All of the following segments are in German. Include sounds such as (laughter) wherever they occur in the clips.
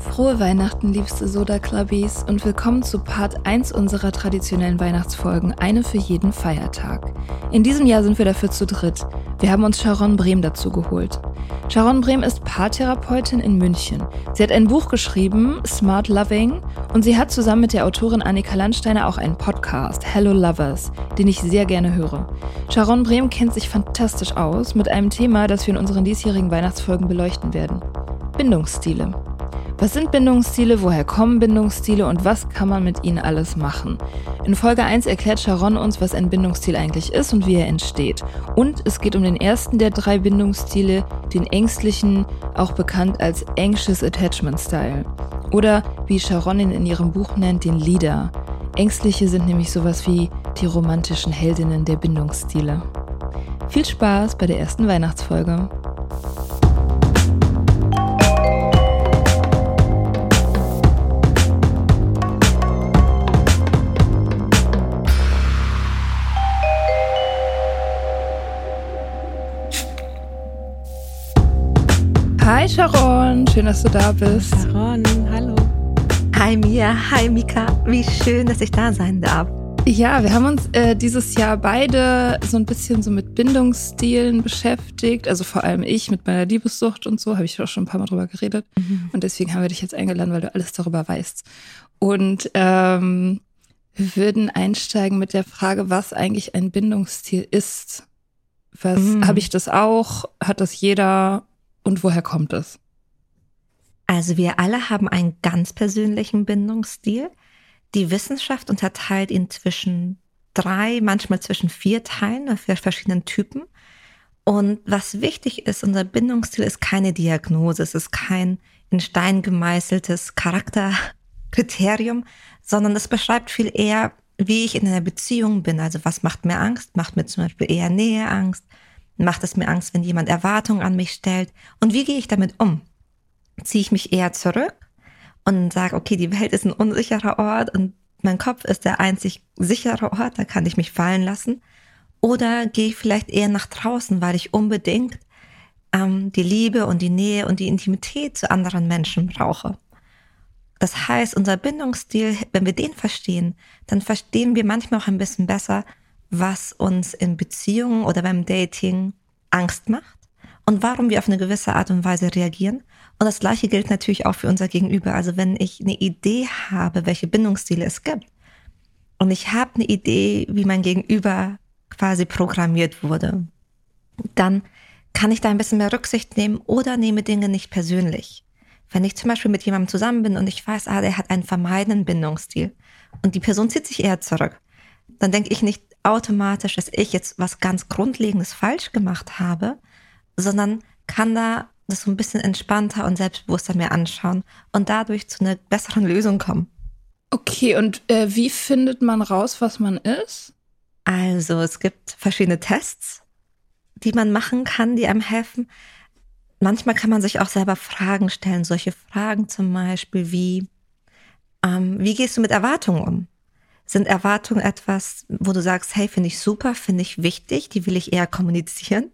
Frohe Weihnachten, liebste Soda Clubbies, und willkommen zu Part 1 unserer traditionellen Weihnachtsfolgen, eine für jeden Feiertag. In diesem Jahr sind wir dafür zu dritt. Wir haben uns Sharon Brehm dazu geholt. Sharon Brehm ist Paartherapeutin in München. Sie hat ein Buch geschrieben, Smart Loving, und sie hat zusammen mit der Autorin Annika Landsteiner auch einen Podcast, Hello Lovers, den ich sehr gerne höre. Sharon Brehm kennt sich fantastisch aus mit einem Thema, das wir in unseren diesjährigen Weihnachtsfolgen beleuchten werden. Bindungsstile. Was sind Bindungsstile, woher kommen Bindungsstile und was kann man mit ihnen alles machen? In Folge 1 erklärt Sharon uns, was ein Bindungsstil eigentlich ist und wie er entsteht. Und es geht um den ersten der drei Bindungsstile, den ängstlichen, auch bekannt als Anxious Attachment Style. Oder wie Sharon ihn in ihrem Buch nennt, den Leader. Ängstliche sind nämlich sowas wie die romantischen Heldinnen der Bindungsstile. Viel Spaß bei der ersten Weihnachtsfolge. Hi Sharon, schön, dass du da bist. Sharon, hallo. Hi Mia, hi Mika, wie schön, dass ich da sein darf. Ja, wir haben uns äh, dieses Jahr beide so ein bisschen so mit Bindungsstilen beschäftigt. Also vor allem ich mit meiner Liebessucht und so, habe ich auch schon ein paar Mal drüber geredet. Mhm. Und deswegen haben wir dich jetzt eingeladen, weil du alles darüber weißt. Und ähm, wir würden einsteigen mit der Frage, was eigentlich ein Bindungsstil ist. Was mhm. habe ich das auch? Hat das jeder? Und woher kommt es? Also wir alle haben einen ganz persönlichen Bindungsstil. Die Wissenschaft unterteilt ihn zwischen drei, manchmal zwischen vier Teilen, vier verschiedenen Typen. Und was wichtig ist, unser Bindungsstil ist keine Diagnose, es ist kein in Stein gemeißeltes Charakterkriterium, sondern es beschreibt viel eher, wie ich in einer Beziehung bin. Also was macht mir Angst? Macht mir zum Beispiel eher Nähe Angst? Macht es mir Angst, wenn jemand Erwartungen an mich stellt? Und wie gehe ich damit um? Ziehe ich mich eher zurück und sage, okay, die Welt ist ein unsicherer Ort und mein Kopf ist der einzig sichere Ort, da kann ich mich fallen lassen? Oder gehe ich vielleicht eher nach draußen, weil ich unbedingt ähm, die Liebe und die Nähe und die Intimität zu anderen Menschen brauche? Das heißt, unser Bindungsstil, wenn wir den verstehen, dann verstehen wir manchmal auch ein bisschen besser, was uns in Beziehungen oder beim Dating Angst macht und warum wir auf eine gewisse Art und Weise reagieren. Und das Gleiche gilt natürlich auch für unser Gegenüber. Also wenn ich eine Idee habe, welche Bindungsstile es gibt, und ich habe eine Idee, wie mein Gegenüber quasi programmiert wurde, dann kann ich da ein bisschen mehr Rücksicht nehmen oder nehme Dinge nicht persönlich. Wenn ich zum Beispiel mit jemandem zusammen bin und ich weiß, ah, der hat einen vermeidenden Bindungsstil und die Person zieht sich eher zurück, dann denke ich nicht, automatisch, dass ich jetzt was ganz Grundlegendes falsch gemacht habe, sondern kann da das so ein bisschen entspannter und selbstbewusster mir anschauen und dadurch zu einer besseren Lösung kommen. Okay, und äh, wie findet man raus, was man ist? Also es gibt verschiedene Tests, die man machen kann, die einem helfen. manchmal kann man sich auch selber Fragen stellen. Solche Fragen zum Beispiel wie, ähm, wie gehst du mit Erwartungen um? Sind Erwartungen etwas, wo du sagst, hey, finde ich super, finde ich wichtig, die will ich eher kommunizieren?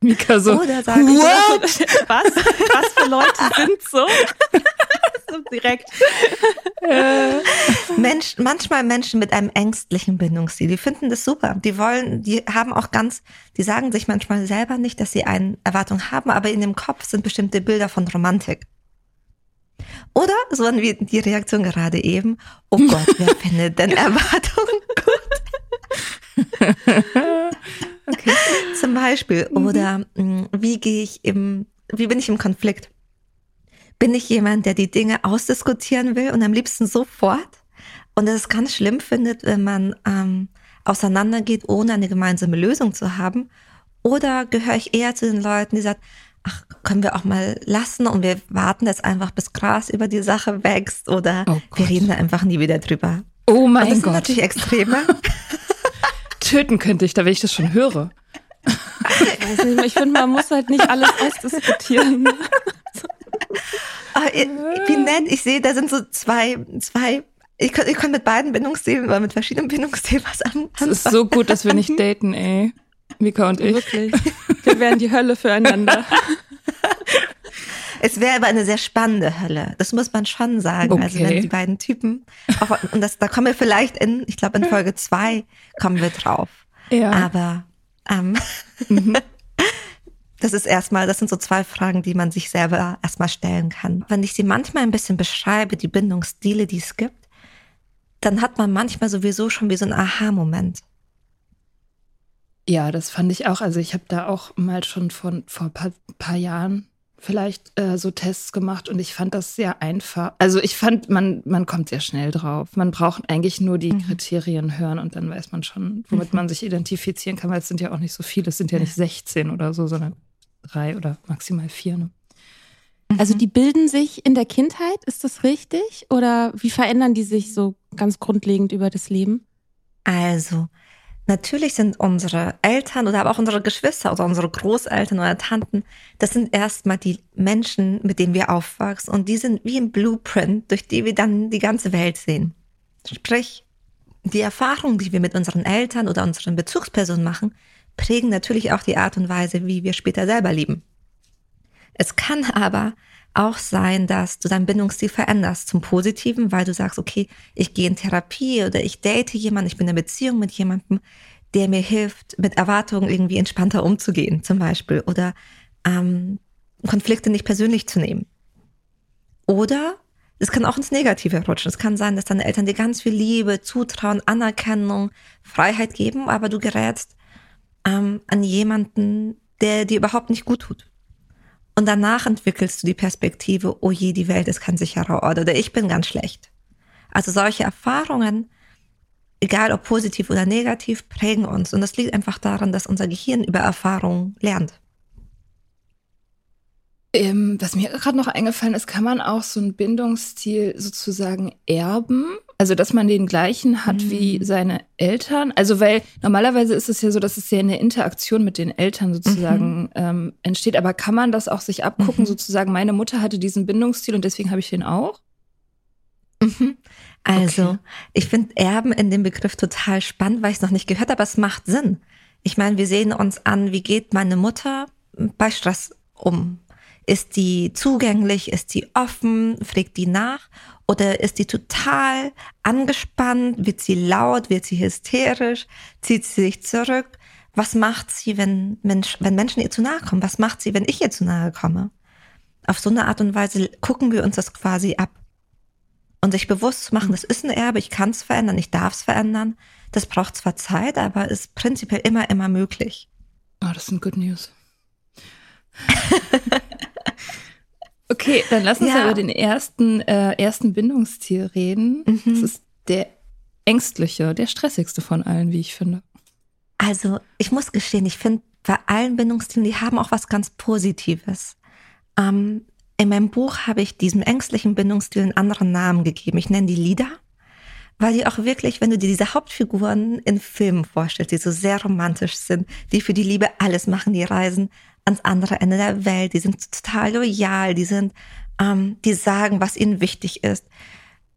Mika so, Oder sage ich, (laughs) Was? Was für Leute sind so? (laughs) so direkt. Mensch, manchmal Menschen mit einem ängstlichen Bindungsstil, die finden das super. Die wollen, die haben auch ganz, die sagen sich manchmal selber nicht, dass sie eine Erwartung haben, aber in dem Kopf sind bestimmte Bilder von Romantik. Oder so wie die Reaktion gerade eben, oh Gott, wer (laughs) findet denn Erwartungen gut? okay. Zum Beispiel. Oder mh, wie gehe ich im, wie bin ich im Konflikt? Bin ich jemand, der die Dinge ausdiskutieren will und am liebsten sofort? Und es ganz schlimm findet, wenn man ähm, auseinandergeht, ohne eine gemeinsame Lösung zu haben? Oder gehöre ich eher zu den Leuten, die sagen, ach, können wir auch mal lassen und wir warten jetzt einfach, bis Gras über die Sache wächst oder Oh wir Gott. reden da einfach nie wieder drüber. Oh Und das mein sind Gott. natürlich Extreme. (laughs) Töten könnte ich, da wenn ich das schon höre. Ich, weiß nicht, ich finde, man muss halt nicht alles ausdiskutieren. (laughs) Ah, ihr- wie nett, ich sehe, da sind so zwei, zwei, ich kann, ich kann mit beiden Bindungsstilen oder mit verschiedenen Bindungsstilen was an. Es ist so gut, dass wir nicht daten, ey. Mika und ich. Wirklich. Wir wären die Hölle füreinander. Es wäre aber eine sehr spannende Hölle. Das muss man schon sagen. Also Okay. wenn die beiden Typen, auch, und das, da kommen wir vielleicht in, ich glaube in Folge zwei kommen wir drauf. Ja. Aber ähm, (laughs) das ist erstmal, das sind so zwei Fragen, die man sich selber erstmal stellen kann. Wenn ich sie manchmal ein bisschen beschreibe, die Bindungsstile, die es gibt, dann hat man manchmal sowieso schon wie so ein Aha-Moment. Ja, das fand ich auch. Also ich habe da auch mal schon von vor ein paar, paar Jahren vielleicht äh, so Tests gemacht und ich fand das sehr einfach. Also ich fand, man, man kommt sehr schnell drauf. Man braucht eigentlich nur die Kriterien hören und dann weiß man schon, womit man sich identifizieren kann, weil es sind ja auch nicht so viele, es sind ja nicht 16 oder so, sondern drei oder maximal vier. Ne? Also die bilden sich in der Kindheit, ist das richtig? Oder wie verändern die sich so ganz grundlegend über das Leben? Also, natürlich sind unsere Eltern oder aber auch unsere Geschwister oder unsere Großeltern oder Tanten, das sind erstmal die Menschen, mit denen wir aufwachsen und die sind wie ein Blueprint, durch die wir dann die ganze Welt sehen. Sprich, die Erfahrungen, die wir mit unseren Eltern oder unseren Bezugspersonen machen, prägen natürlich auch die Art und Weise, wie wir später selber lieben. Es kann aber auch sein, dass du deinen Bindungsstil veränderst zum Positiven, weil du sagst, okay, ich gehe in Therapie oder ich date jemanden, ich bin in einer Beziehung mit jemandem, der mir hilft, mit Erwartungen irgendwie entspannter umzugehen, zum Beispiel, oder ähm, Konflikte nicht persönlich zu nehmen. Oder es kann auch ins Negative rutschen. Es kann sein, dass deine Eltern dir ganz viel Liebe, Zutrauen, Anerkennung, Freiheit geben, aber du gerätst ähm, an jemanden, der dir überhaupt nicht gut tut. Und danach entwickelst du die Perspektive, oh je, die Welt ist kein sicherer Ort oder ich bin ganz schlecht. Also solche Erfahrungen, egal ob positiv oder negativ, prägen uns. Und das liegt einfach daran, dass unser Gehirn über Erfahrungen lernt. Ähm, was mir gerade noch eingefallen ist, kann man auch so einen Bindungsstil sozusagen erben? Also, dass man den gleichen hat wie seine Eltern? Also, weil normalerweise ist es ja so, dass es ja eine Interaktion mit den Eltern sozusagen ähm, entsteht. Aber kann man das auch sich abgucken, Mhm. sozusagen, meine Mutter hatte diesen Bindungsstil und deswegen habe ich den auch? Mhm. Also, Okay. ich finde Erben in dem Begriff total spannend, weil ich es noch nicht gehört habe, aber es macht Sinn. Ich meine, wir sehen uns an, wie geht meine Mutter bei Stress um? Ist die zugänglich? Ist die offen? Fragt die nach? Oder ist die total angespannt? Wird sie laut? Wird sie hysterisch? Zieht sie sich zurück? Was macht sie, wenn, Mensch, wenn Menschen ihr zu nahe kommen? Was macht sie, wenn ich ihr zu nahe komme? Auf so eine Art und Weise gucken wir uns das quasi ab. Und sich bewusst zu machen, das ist ein Erbe, ich kann es verändern, ich darf es verändern. Das braucht zwar Zeit, aber ist prinzipiell immer, immer möglich. Oh, das sind Good News. (laughs) okay, dann lass uns Ja. über den ersten, äh, ersten Bindungsstil reden. Mhm. Das ist der ängstliche, der stressigste von allen, wie ich finde. Also ich muss gestehen, ich finde bei allen Bindungsstilen, die haben auch was ganz Positives. Ähm, in meinem Buch habe ich diesem ängstlichen Bindungsstil einen anderen Namen gegeben. Ich nenne die Lieder, weil die auch wirklich, wenn du dir diese Hauptfiguren in Filmen vorstellst, die so sehr romantisch sind, die für die Liebe alles machen, die reisen ans andere Ende der Welt, die sind total loyal, die sind, ähm, die sagen, was ihnen wichtig ist.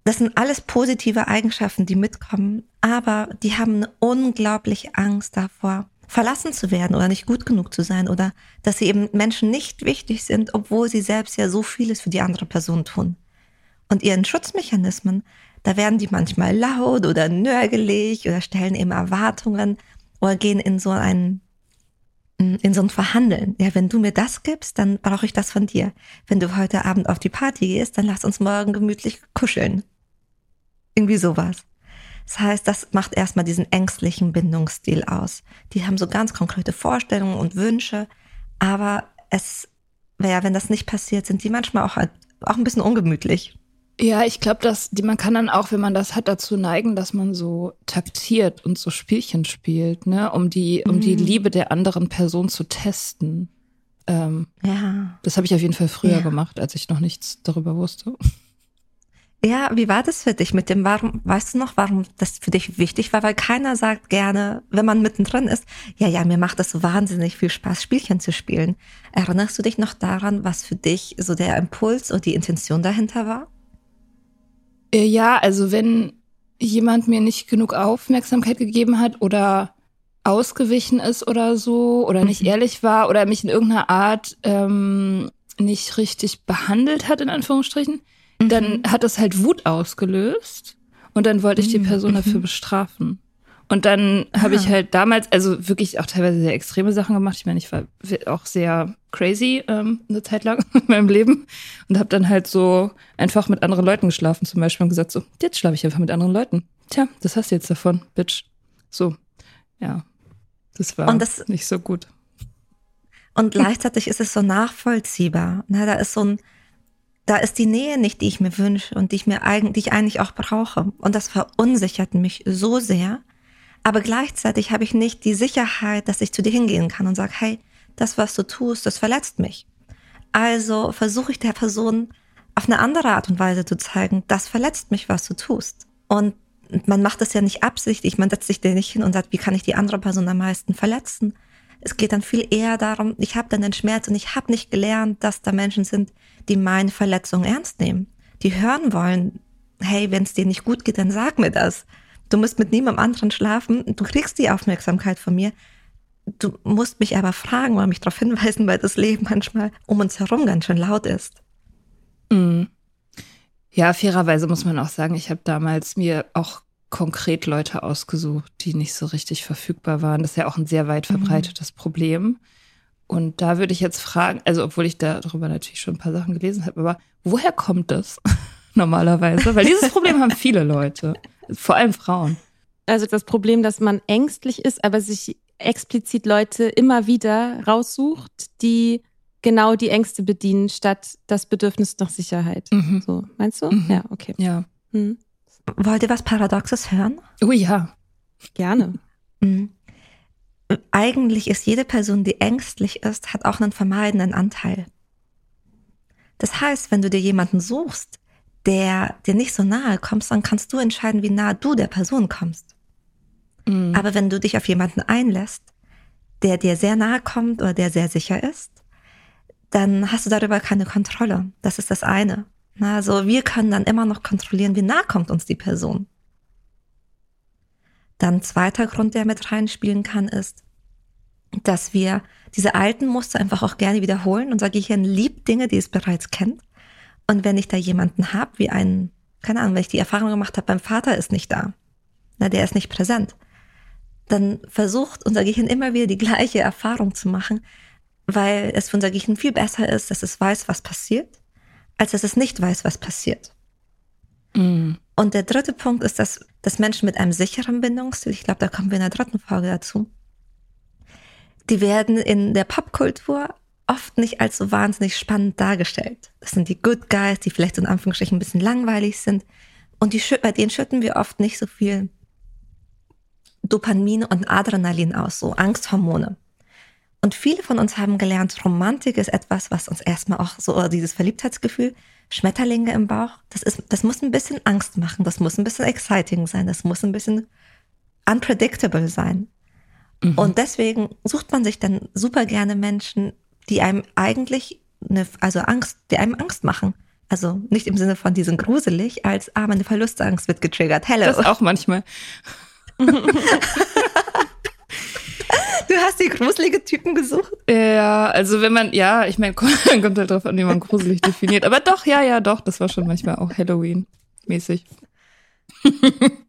Das sind alles positive Eigenschaften, die mitkommen, aber die haben eine unglaubliche Angst davor, verlassen zu werden oder nicht gut genug zu sein oder dass sie eben Menschen nicht wichtig sind, obwohl sie selbst ja so vieles für die andere Person tun. Und ihren Schutzmechanismen, da werden die manchmal laut oder nörgelig oder stellen eben Erwartungen oder gehen in so ein in so ein Verhandeln. Ja, wenn du mir das gibst, dann brauche ich das von dir. Wenn du heute Abend auf die Party gehst, dann lass uns morgen gemütlich kuscheln. Irgendwie sowas. Das heißt, das macht erstmal diesen ängstlichen Bindungsstil aus. Die haben so ganz konkrete Vorstellungen und Wünsche, aber es, ja, wenn das nicht passiert, sind die manchmal auch, auch ein bisschen ungemütlich. Ja, ich glaube, dass die, man kann dann auch, wenn man das hat, dazu neigen, dass man so taktiert und so Spielchen spielt, ne, um die, um mhm. die Liebe der anderen Person zu testen. Ähm, ja. Das habe ich auf jeden Fall früher ja. gemacht, als ich noch nichts darüber wusste. Ja, wie war das für dich mit dem, warum, weißt du noch, warum das für dich wichtig war? Weil keiner sagt gerne, wenn man mittendrin ist, ja, ja, mir macht das wahnsinnig viel Spaß, Spielchen zu spielen. Erinnerst du dich noch daran, was für dich so der Impuls und die Intention dahinter war? Äh, ja, also wenn jemand mir nicht genug Aufmerksamkeit gegeben hat oder ausgewichen ist oder so oder nicht mhm. ehrlich war oder mich in irgendeiner Art ähm, nicht richtig behandelt hat, in Anführungsstrichen, mhm. dann hat das halt Wut ausgelöst und dann wollte ich die mhm. Person mhm. dafür bestrafen. Und dann habe ich halt damals, also wirklich auch teilweise sehr extreme Sachen gemacht. Ich meine, ich war auch sehr crazy ähm, eine Zeit lang (laughs) in meinem Leben und habe dann halt so einfach mit anderen Leuten geschlafen zum Beispiel und gesagt so, jetzt schlafe ich einfach mit anderen Leuten. Tja, das hast du jetzt davon, Bitch. So, ja, das war das, nicht so gut. Und gleichzeitig ist es so nachvollziehbar. Ne? Da ist so ein, da ist die Nähe nicht, die ich mir wünsche und die ich mir eigentlich, die ich eigentlich auch brauche. Und das verunsichert mich so sehr. Aber gleichzeitig habe ich nicht die Sicherheit, dass ich zu dir hingehen kann und sage, hey, das, was du tust, das verletzt mich. Also versuche ich der Person auf eine andere Art und Weise zu zeigen, das verletzt mich, was du tust. Und man macht das ja nicht absichtlich, man setzt sich da nicht hin und sagt, wie kann ich die andere Person am meisten verletzen. Es geht dann viel eher darum, ich habe dann den Schmerz und ich habe nicht gelernt, dass da Menschen sind, die meine Verletzung ernst nehmen. Die hören wollen, hey, wenn es dir nicht gut geht, dann sag mir das. Du musst mit niemandem anderen schlafen, du kriegst die Aufmerksamkeit von mir. Du musst mich aber fragen oder mich darauf hinweisen, weil das Leben manchmal um uns herum ganz schön laut ist. Mhm. Ja, fairerweise muss man auch sagen, ich habe damals mir auch konkret Leute ausgesucht, die nicht so richtig verfügbar waren. Das ist ja auch ein sehr weit mhm. verbreitetes mhm. Problem. Und da würde ich jetzt fragen, also obwohl ich darüber natürlich schon ein paar Sachen gelesen habe, aber woher kommt das (laughs) normalerweise? Weil dieses Problem haben viele Leute, vor allem Frauen. Also das Problem, dass man ängstlich ist, aber sich explizit Leute immer wieder raussucht, die genau die Ängste bedienen, statt das Bedürfnis nach Sicherheit. Mhm. So, meinst du? Mhm. Ja, okay. Ja. Mhm. Wollt ihr was Paradoxes hören? Oh ja. Gerne. Mhm. Eigentlich ist jede Person, die ängstlich ist, hat auch einen vermeidenden Anteil. Das heißt, wenn du dir jemanden suchst, der dir nicht so nahe kommst, dann kannst du entscheiden, wie nah du der Person kommst. Mhm. Aber wenn du dich auf jemanden einlässt, der dir sehr nahe kommt oder der sehr sicher ist, dann hast du darüber keine Kontrolle. Das ist das eine. Also wir können dann immer noch kontrollieren, wie nah kommt uns die Person. Dann zweiter Grund, der mit reinspielen kann, ist, dass wir diese alten Muster einfach auch gerne wiederholen. Unser Gehirn liebt Dinge, die es bereits kennt. Und wenn ich da jemanden habe, wie einen, keine Ahnung, wenn ich die Erfahrung gemacht habe, beim Vater ist nicht da, na, der ist nicht präsent, dann versucht unser Gehirn immer wieder die gleiche Erfahrung zu machen, weil es für unser Gehirn viel besser ist, dass es weiß, was passiert, als dass es nicht weiß, was passiert. Mm. Und der dritte Punkt ist, dass, dass Menschen mit einem sicheren Bindungsstil, ich glaube, da kommen wir in der dritten Folge dazu, die werden in der Popkultur oft nicht als so wahnsinnig spannend dargestellt. Das sind die Good Guys, die vielleicht in Anführungsstrichen ein bisschen langweilig sind. Und die, bei denen schütten wir oft nicht so viel Dopamin und Adrenalin aus, so Angsthormone. Und viele von uns haben gelernt, Romantik ist etwas, was uns erstmal auch so, dieses Verliebtheitsgefühl, Schmetterlinge im Bauch, das ist, das muss ein bisschen Angst machen, das muss ein bisschen exciting sein, das muss ein bisschen unpredictable sein. Mhm. Und deswegen sucht man sich dann super gerne Menschen, die einem eigentlich eine, also Angst, die einem Angst machen. Also nicht im Sinne von, die sind gruselig, als, ah, meine Verlustangst wird getriggert. Hello. Das auch manchmal. Du hast die gruselige Typen gesucht? Ja, also wenn man, ja, ich meine, (laughs) kommt halt drauf an, wie man gruselig definiert. Aber doch, ja, ja, doch, das war schon manchmal auch Halloween-mäßig. (laughs)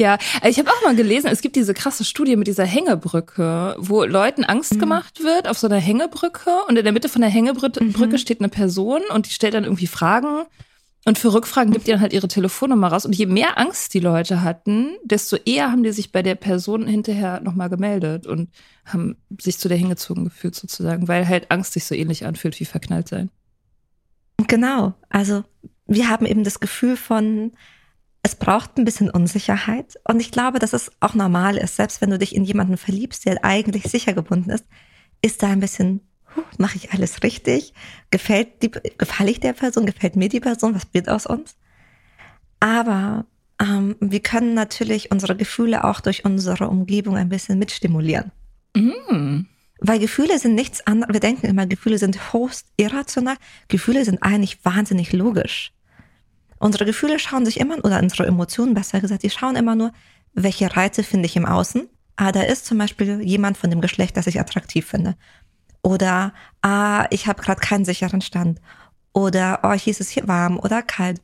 Ja, ich habe auch mal gelesen, es gibt diese krasse Studie mit dieser Hängebrücke, wo Leuten Angst mhm. gemacht wird auf so einer Hängebrücke und in der Mitte von der Hängebrücke mhm. steht eine Person und die stellt dann irgendwie Fragen und für Rückfragen gibt die dann halt ihre Telefonnummer raus und je mehr Angst die Leute hatten, desto eher haben die sich bei der Person hinterher nochmal gemeldet und haben sich zu der hingezogen gefühlt sozusagen, weil halt Angst sich so ähnlich anfühlt wie verknallt sein. Genau, also wir haben eben das Gefühl von es braucht ein bisschen Unsicherheit. Und ich glaube, dass es auch normal ist, selbst wenn du dich in jemanden verliebst, der eigentlich sicher gebunden ist, ist da ein bisschen, mache ich alles richtig? Gefällt die, gefalle ich der Person? Gefällt mir die Person? Was wird aus uns? Aber ähm, wir können natürlich unsere Gefühle auch durch unsere Umgebung ein bisschen mitstimulieren. Mm. Weil Gefühle sind nichts anderes. Wir denken immer, Gefühle sind host irrational. Gefühle sind eigentlich wahnsinnig logisch. Unsere Gefühle schauen sich immer, oder unsere Emotionen besser gesagt, die schauen immer nur, welche Reize finde ich im Außen. Ah, da ist zum Beispiel jemand von dem Geschlecht, das ich attraktiv finde. Oder, ah, ich habe gerade keinen sicheren Stand. Oder, oh, hier ist es hier warm oder kalt.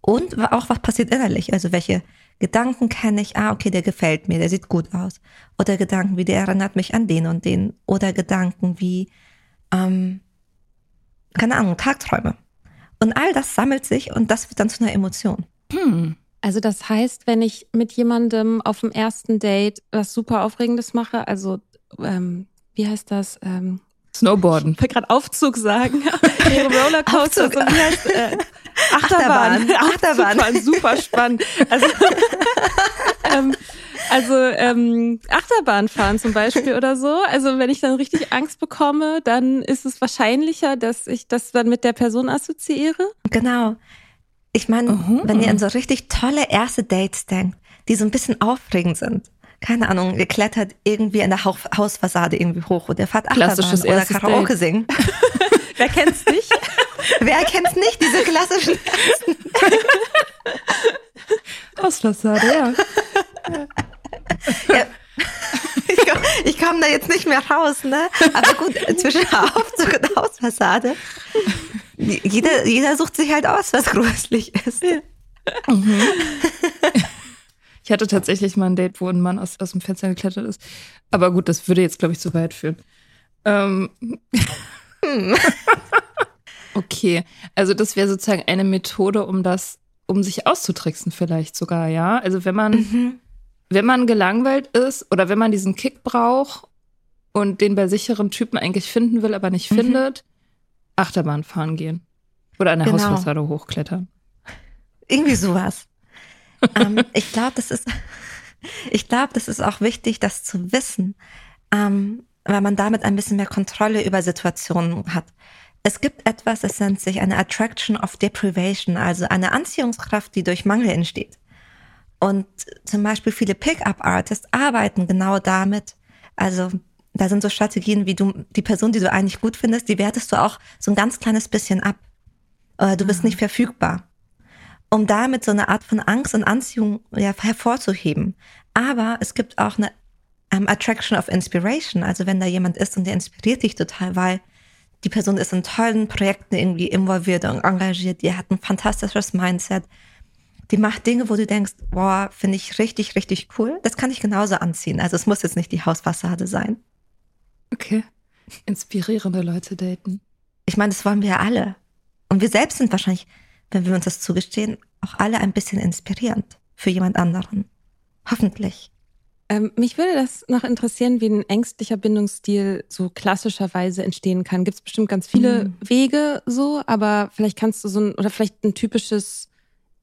Und auch, was passiert innerlich? Also, welche Gedanken kenne ich? Ah, okay, der gefällt mir, der sieht gut aus. Oder Gedanken wie, der erinnert mich an den und den. Oder Gedanken wie, ähm, keine Ahnung, Tagträume. Und all das sammelt sich und das wird dann zu einer Emotion. Hm. Also das heißt, wenn ich mit jemandem auf dem ersten Date was super Aufregendes mache, also ähm, wie heißt das? Ähm, Snowboarden. Ich wollte gerade Aufzug sagen. (laughs) Rollercoaster. Aufzug. So, wie heißt, äh, Achterbahn. Achterbahn. Achterbahn. Super spannend. Also, (laughs) ähm, also ähm, Achterbahn fahren zum Beispiel oder so. Also wenn ich dann richtig Angst bekomme, dann ist es wahrscheinlicher, dass ich das dann mit der Person assoziiere. Genau. Ich meine, uh wenn ihr an so richtig tolle erste Dates denkt, die so ein bisschen aufregend sind. Keine Ahnung, ihr klettert irgendwie in der Hausfassade irgendwie hoch oder ihr fahrt Achterbahn oder Karaoke Date. singen. (laughs) Wer kennt's nicht? (laughs) Wer kennt's nicht, diese klassischen Hausfassade, ja. ja. Ich komme komm da jetzt nicht mehr raus, ne? Aber gut, zwischen Aufzug und Hausfassade. Jeder, jeder sucht sich halt aus, was gruselig ist. Mhm. Ich hatte tatsächlich mal ein Date, wo ein Mann aus, aus dem Fenster geklettert ist. Aber gut, das würde jetzt, glaube ich, zu weit führen. Ähm. Hm. (laughs) okay, also das wäre sozusagen eine Methode, um das, um sich auszutricksen vielleicht sogar, ja? Also wenn man mhm wenn man gelangweilt ist oder wenn man diesen Kick braucht und den bei sicheren Typen eigentlich finden will, aber nicht mhm. findet, Achterbahn fahren gehen. Oder eine genau. Hausfassade hochklettern. Irgendwie sowas. Ähm, ich glaube, das ist, (laughs) ich glaube, das ist auch wichtig, das zu wissen, ähm, weil man damit ein bisschen mehr Kontrolle über Situationen hat. Es gibt etwas, das nennt sich eine Attraction of Deprivation, also eine Anziehungskraft, die durch Mangel entsteht. Und zum Beispiel viele Pickup-Artists arbeiten genau damit. Also da sind so Strategien, wie du die Person, die du eigentlich gut findest, die wertest du auch so ein ganz kleines bisschen ab. Äh, du bist mhm. nicht verfügbar. Um damit so eine Art von Angst und Anziehung ja, hervorzuheben. Aber es gibt auch eine um, Attraction of Inspiration. Also wenn da jemand ist und der inspiriert dich total, weil die Person ist in tollen Projekten irgendwie involviert und engagiert, die hat ein fantastisches Mindset, die macht Dinge, wo du denkst, boah, finde ich richtig, richtig cool. Das kann ich genauso anziehen. Also es muss jetzt nicht die Hausfassade sein. Okay. Inspirierende Leute daten. Ich meine, das wollen wir ja alle. Und wir selbst sind wahrscheinlich, wenn wir uns das zugestehen, auch alle ein bisschen inspirierend für jemand anderen. Hoffentlich. Ähm, mich würde das noch interessieren, wie ein ängstlicher Bindungsstil so klassischerweise entstehen kann. Gibt es bestimmt ganz viele mhm. Wege so, aber vielleicht kannst du so ein, oder vielleicht ein typisches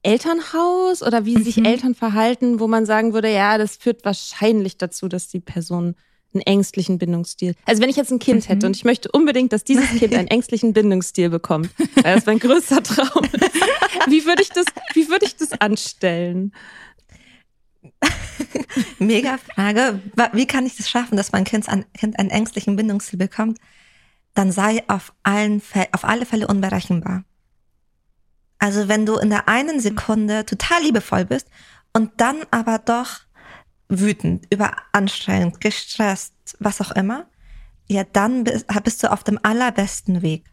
Elternhaus oder wie mhm. sich Eltern verhalten, wo man sagen würde, ja, das führt wahrscheinlich dazu, dass die Person einen ängstlichen Bindungsstil. Also wenn ich jetzt ein Kind mhm. hätte und ich möchte unbedingt, dass dieses Kind (laughs) einen ängstlichen Bindungsstil bekommt, weil das mein größter Traum ist. (laughs) Wie würde ich das, wie würde ich das anstellen? Mega Frage. Wie kann ich das schaffen, dass mein Kind, ein, kind einen ängstlichen Bindungsstil bekommt? Dann sei auf, allen, auf alle Fälle unberechenbar. Also wenn du in der einen Sekunde total liebevoll bist und dann aber doch wütend, überanstrengend, gestresst, was auch immer, ja, dann bist du auf dem allerbesten Weg,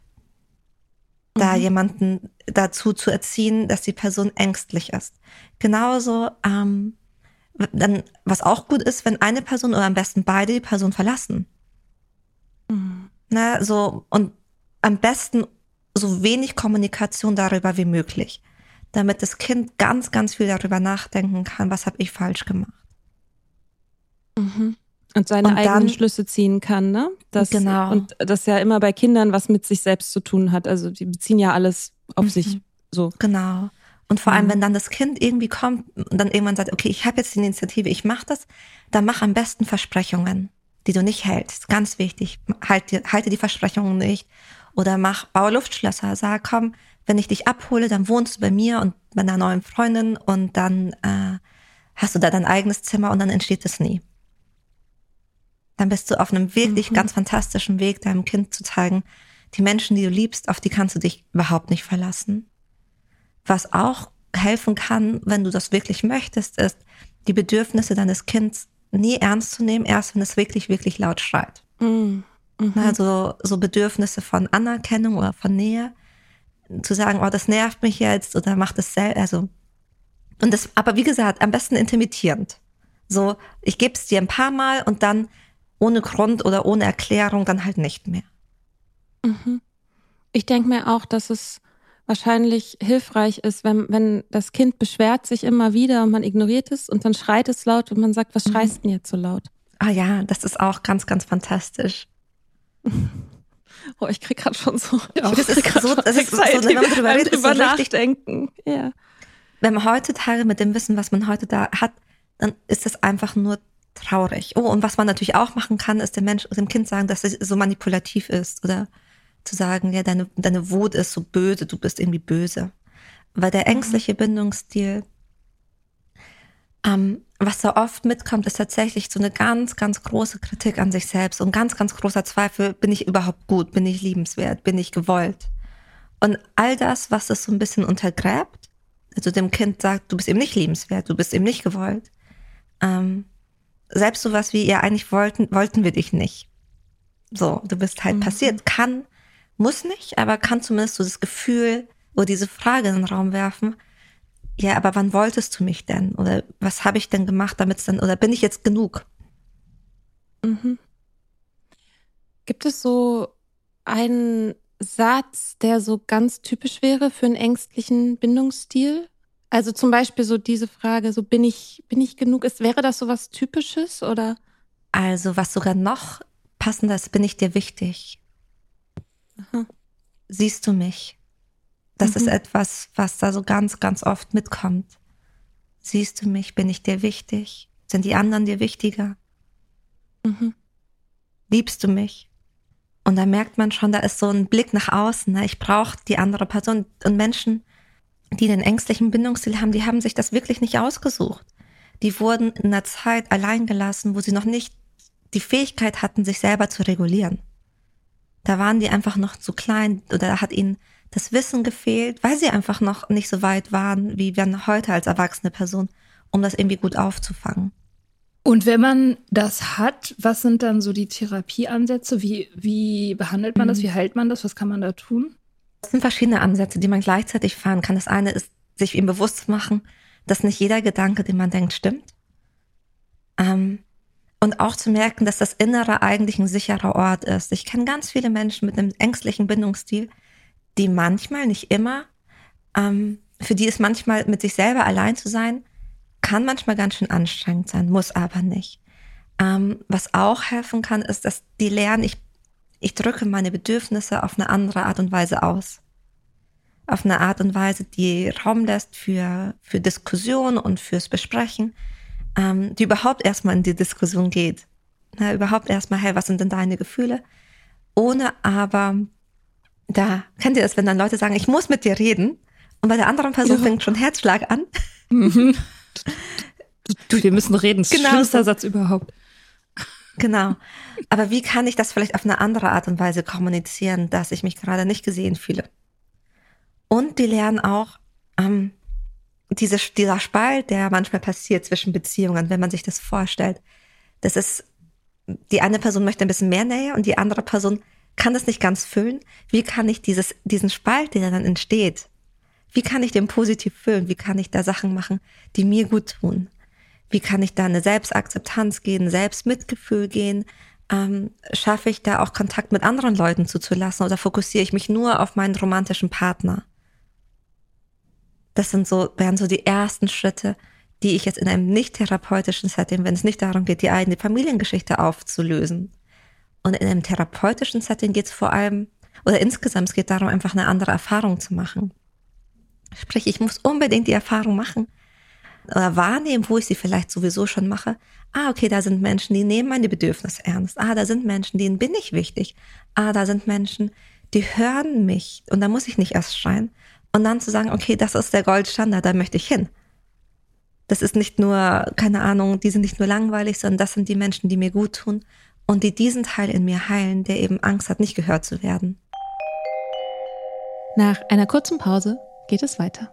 da mhm. jemanden dazu zu erziehen, dass die Person ängstlich ist. Genauso, ähm, dann, was auch gut ist, wenn eine Person oder am besten beide die Person verlassen. Mhm. Na, so, und am besten so wenig Kommunikation darüber wie möglich, damit das Kind ganz, ganz viel darüber nachdenken kann, was habe ich falsch gemacht. Mhm. Und seine und eigenen dann, Schlüsse ziehen kann, ne? Das, genau. Und das ja immer bei Kindern was mit sich selbst zu tun hat. Also die beziehen ja alles auf mhm. sich so. Genau. Und vor allem, mhm. wenn dann das Kind irgendwie kommt und dann irgendwann sagt, okay, ich habe jetzt die Initiative, ich mache das, dann mach am besten Versprechungen, die du nicht hältst. Ganz wichtig. Halte, halte die Versprechungen nicht. Oder mach, baue Luftschlösser. Sag, komm, wenn ich dich abhole, dann wohnst du bei mir und bei einer neuen Freundin und dann äh, hast du da dein eigenes Zimmer und dann entsteht es nie dann bist du auf einem wirklich mhm. ganz fantastischen Weg, deinem Kind zu zeigen, die Menschen, die du liebst, auf die kannst du dich überhaupt nicht verlassen. Was auch helfen kann, wenn du das wirklich möchtest, ist, die Bedürfnisse deines Kindes nie ernst zu nehmen, erst wenn es wirklich, wirklich laut schreit. Mhm. Mhm. Also so Bedürfnisse von Anerkennung oder von Nähe, zu sagen, oh, das nervt mich jetzt oder macht es selbst, also und das, aber wie gesagt, am besten intimitierend. So, ich gebe es dir ein paar Mal und dann ohne Grund oder ohne Erklärung dann halt nicht mehr. Mhm. Ich denke mir auch, dass es wahrscheinlich hilfreich ist, wenn, wenn das Kind beschwert sich immer wieder und man ignoriert es und dann schreit es laut und man sagt, was mhm. schreist denn jetzt so laut? Ah ja, das ist auch ganz, ganz fantastisch. (laughs) Oh, ich krieg gerade schon so. (laughs) Ja, das ist so, das ist so, wenn man (laughs) drüber redet, drüber nachdenken. Ja. Wenn man heutzutage mit dem Wissen, was man heute da hat, dann ist das einfach nur traurig. Oh, und was man natürlich auch machen kann, ist dem Mensch, dem Kind sagen, dass es so manipulativ ist oder zu sagen, ja, deine, deine Wut ist so böse, du bist irgendwie böse. Weil der mhm. ängstliche Bindungsstil, ähm, was da oft mitkommt, ist tatsächlich so eine ganz, ganz große Kritik an sich selbst und ganz, ganz großer Zweifel, bin ich überhaupt gut, bin ich liebenswert, bin ich gewollt. Und all das, was das so ein bisschen untergräbt, also dem Kind sagt, du bist eben nicht liebenswert, du bist eben nicht gewollt, ähm, selbst sowas wie, ja, eigentlich wollten, wollten wir dich nicht. So, du bist halt mhm. passiert. Kann, muss nicht, aber kann zumindest so das Gefühl oder diese Frage in den Raum werfen. Ja, aber wann wolltest du mich denn? Oder was habe ich denn gemacht, damit es dann, oder bin ich jetzt genug? Mhm. Gibt es so einen Satz, der so ganz typisch wäre für einen ängstlichen Bindungsstil? Also zum Beispiel so diese Frage, so bin ich, bin ich genug ist, wäre das so was Typisches oder? Also was sogar noch passender ist, bin ich dir wichtig? Aha. Siehst du mich? Das mhm. ist etwas, was da so ganz, ganz oft mitkommt. Siehst du mich? Bin ich dir wichtig? Sind die anderen dir wichtiger? Mhm. Liebst du mich? Und da merkt man schon, da ist so ein Blick nach außen. Ne? Ich brauche die andere Person. Und Menschen die den ängstlichen Bindungsstil haben, die haben sich das wirklich nicht ausgesucht. Die wurden in einer Zeit allein gelassen, wo sie noch nicht die Fähigkeit hatten, sich selber zu regulieren. Da waren die einfach noch zu klein oder da hat ihnen das Wissen gefehlt, weil sie einfach noch nicht so weit waren, wie wir heute als erwachsene Person, um das irgendwie gut aufzufangen. Und wenn man das hat, was sind dann so die Therapieansätze? Wie, wie behandelt man das? Mhm. Wie heilt man das? Was kann man da tun? Es sind verschiedene Ansätze, die man gleichzeitig fahren kann. Das eine ist, sich ihm bewusst zu machen, dass nicht jeder Gedanke, den man denkt, stimmt. Ähm, und auch zu merken, dass das Innere eigentlich ein sicherer Ort ist. Ich kenne ganz viele Menschen mit einem ängstlichen Bindungsstil, die manchmal, nicht immer, ähm, für die ist manchmal mit sich selber allein zu sein, kann manchmal ganz schön anstrengend sein, muss aber nicht. Ähm, was auch helfen kann, ist, dass die lernen, ich ich drücke meine Bedürfnisse auf eine andere Art und Weise aus. Auf eine Art und Weise, die Raum lässt für, für Diskussion und fürs Besprechen, ähm, die überhaupt erstmal in die Diskussion geht. Na, überhaupt erstmal, hey, was sind denn deine Gefühle? Ohne aber, da kennt ihr das, wenn dann Leute sagen, ich muss mit dir reden und bei der anderen Person ja. fängt schon Herzschlag an. Mhm. (laughs) Du, wir müssen reden. Genau. Schlimmster Satz überhaupt. Genau. Aber wie kann ich das vielleicht auf eine andere Art und Weise kommunizieren, dass ich mich gerade nicht gesehen fühle? Und die lernen auch, ähm, diese, dieser Spalt, der manchmal passiert zwischen Beziehungen, wenn man sich das vorstellt, das ist, die eine Person möchte ein bisschen mehr Nähe und die andere Person kann das nicht ganz füllen. Wie kann ich dieses, diesen Spalt, der dann entsteht, wie kann ich den positiv füllen? Wie kann ich da Sachen machen, die mir gut tun? Wie kann ich da eine Selbstakzeptanz gehen, Selbstmitgefühl gehen? Ähm, schaffe ich da auch Kontakt mit anderen Leuten zuzulassen oder fokussiere ich mich nur auf meinen romantischen Partner? Das sind so, wären so die ersten Schritte, die ich jetzt in einem nicht therapeutischen Setting, wenn es nicht darum geht, die eigene Familiengeschichte aufzulösen. Und in einem therapeutischen Setting geht es vor allem, oder insgesamt, es geht darum, einfach eine andere Erfahrung zu machen. Sprich, ich muss unbedingt die Erfahrung machen oder wahrnehmen, wo ich sie vielleicht sowieso schon mache. Ah, okay, da sind Menschen, die nehmen meine Bedürfnisse ernst. Ah, da sind Menschen, denen bin ich wichtig. Ah, da sind Menschen, die hören mich. Und da muss ich nicht erst schreien. Und dann zu sagen, okay, das ist der Goldstandard, da möchte ich hin. Das ist nicht nur, keine Ahnung, die sind nicht nur langweilig, sondern das sind die Menschen, die mir gut tun und die diesen Teil in mir heilen, der eben Angst hat, nicht gehört zu werden. Nach einer kurzen Pause geht es weiter.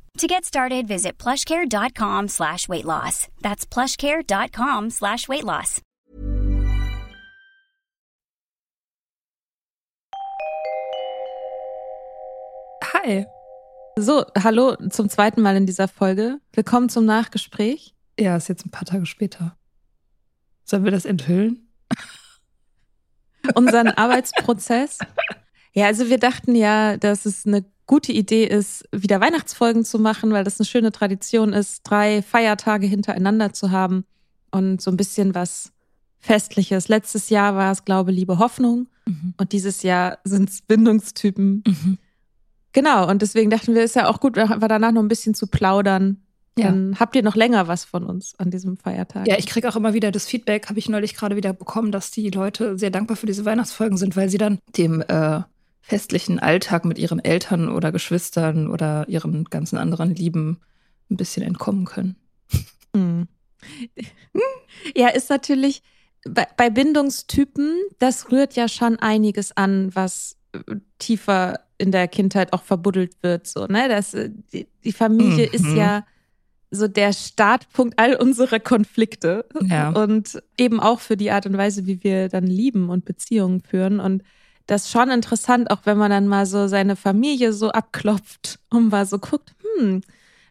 To get started, visit plushcare.com slash weight loss. That's plushcare.com slash weight loss. Hi. So, hallo zum zweiten Mal in dieser Folge. Willkommen zum Nachgespräch. Ja, ist jetzt ein paar Tage später. Sollen wir das enthüllen? Unseren Arbeitsprozess. (laughs) Ja, also wir dachten ja, dass es eine gute Idee ist, wieder Weihnachtsfolgen zu machen, weil das eine schöne Tradition ist, drei Feiertage hintereinander zu haben und so ein bisschen was Festliches. Letztes Jahr war es, glaube ich, Liebe Hoffnung mhm. und dieses Jahr sind es Bindungstypen. Mhm. Genau, und deswegen dachten wir, es ist ja auch gut, war danach noch ein bisschen zu plaudern. Ja. Dann habt ihr noch länger was von uns an diesem Feiertag. Ja, ich kriege auch immer wieder das Feedback, habe ich neulich gerade wieder bekommen, dass die Leute sehr dankbar für diese Weihnachtsfolgen sind, weil sie dann dem äh, festlichen Alltag mit ihren Eltern oder Geschwistern oder ihren ganzen anderen Lieben ein bisschen entkommen können. Hm. (laughs) Ja, ist natürlich bei, bei Bindungstypen, das rührt ja schon einiges an, was äh, tiefer in der Kindheit auch verbuddelt wird. So, ne? das, äh, die, die Familie mhm. ist ja so der Startpunkt all unserer Konflikte ja. und eben auch für die Art und Weise, wie wir dann lieben und Beziehungen führen. Und das ist schon interessant, auch wenn man dann mal so seine Familie so abklopft und mal so guckt, hm,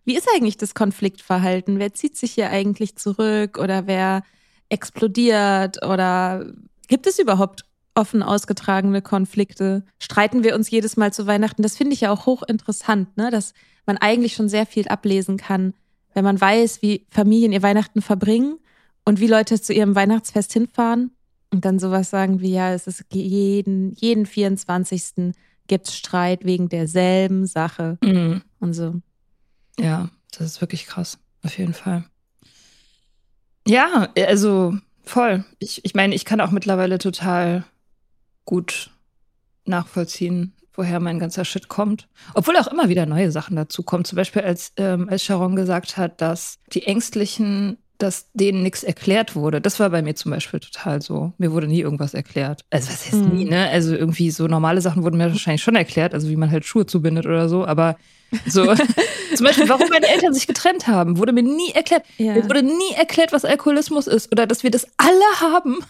wie ist eigentlich das Konfliktverhalten? Wer zieht sich hier eigentlich zurück oder wer explodiert oder gibt es überhaupt offen ausgetragene Konflikte? Streiten wir uns jedes Mal zu Weihnachten? Das finde ich ja auch hochinteressant, ne? dass man eigentlich schon sehr viel ablesen kann, wenn man weiß, wie Familien ihr Weihnachten verbringen und wie Leute zu ihrem Weihnachtsfest hinfahren und dann sowas sagen wie, ja, es ist jeden, jeden 24. gibt's Streit wegen derselben Sache mhm. und so. Ja, das ist wirklich krass, auf jeden Fall. Ja, also voll. Ich, ich meine, ich kann auch mittlerweile total gut nachvollziehen, woher mein ganzer Shit kommt. Obwohl auch immer wieder neue Sachen dazu kommen. Zum Beispiel, als, ähm, als Sharon gesagt hat, dass die Ängstlichen dass denen nichts erklärt wurde. Das war bei mir zum Beispiel total so. Mir wurde nie irgendwas erklärt. Also was heißt mhm. nie, ne? Also irgendwie so normale Sachen wurden mir wahrscheinlich schon erklärt, also wie man halt Schuhe zubindet oder so, aber so (laughs) zum Beispiel, warum meine Eltern sich getrennt haben, wurde mir nie erklärt. Ja. Mir wurde nie erklärt, was Alkoholismus ist oder dass wir das alle haben. (laughs)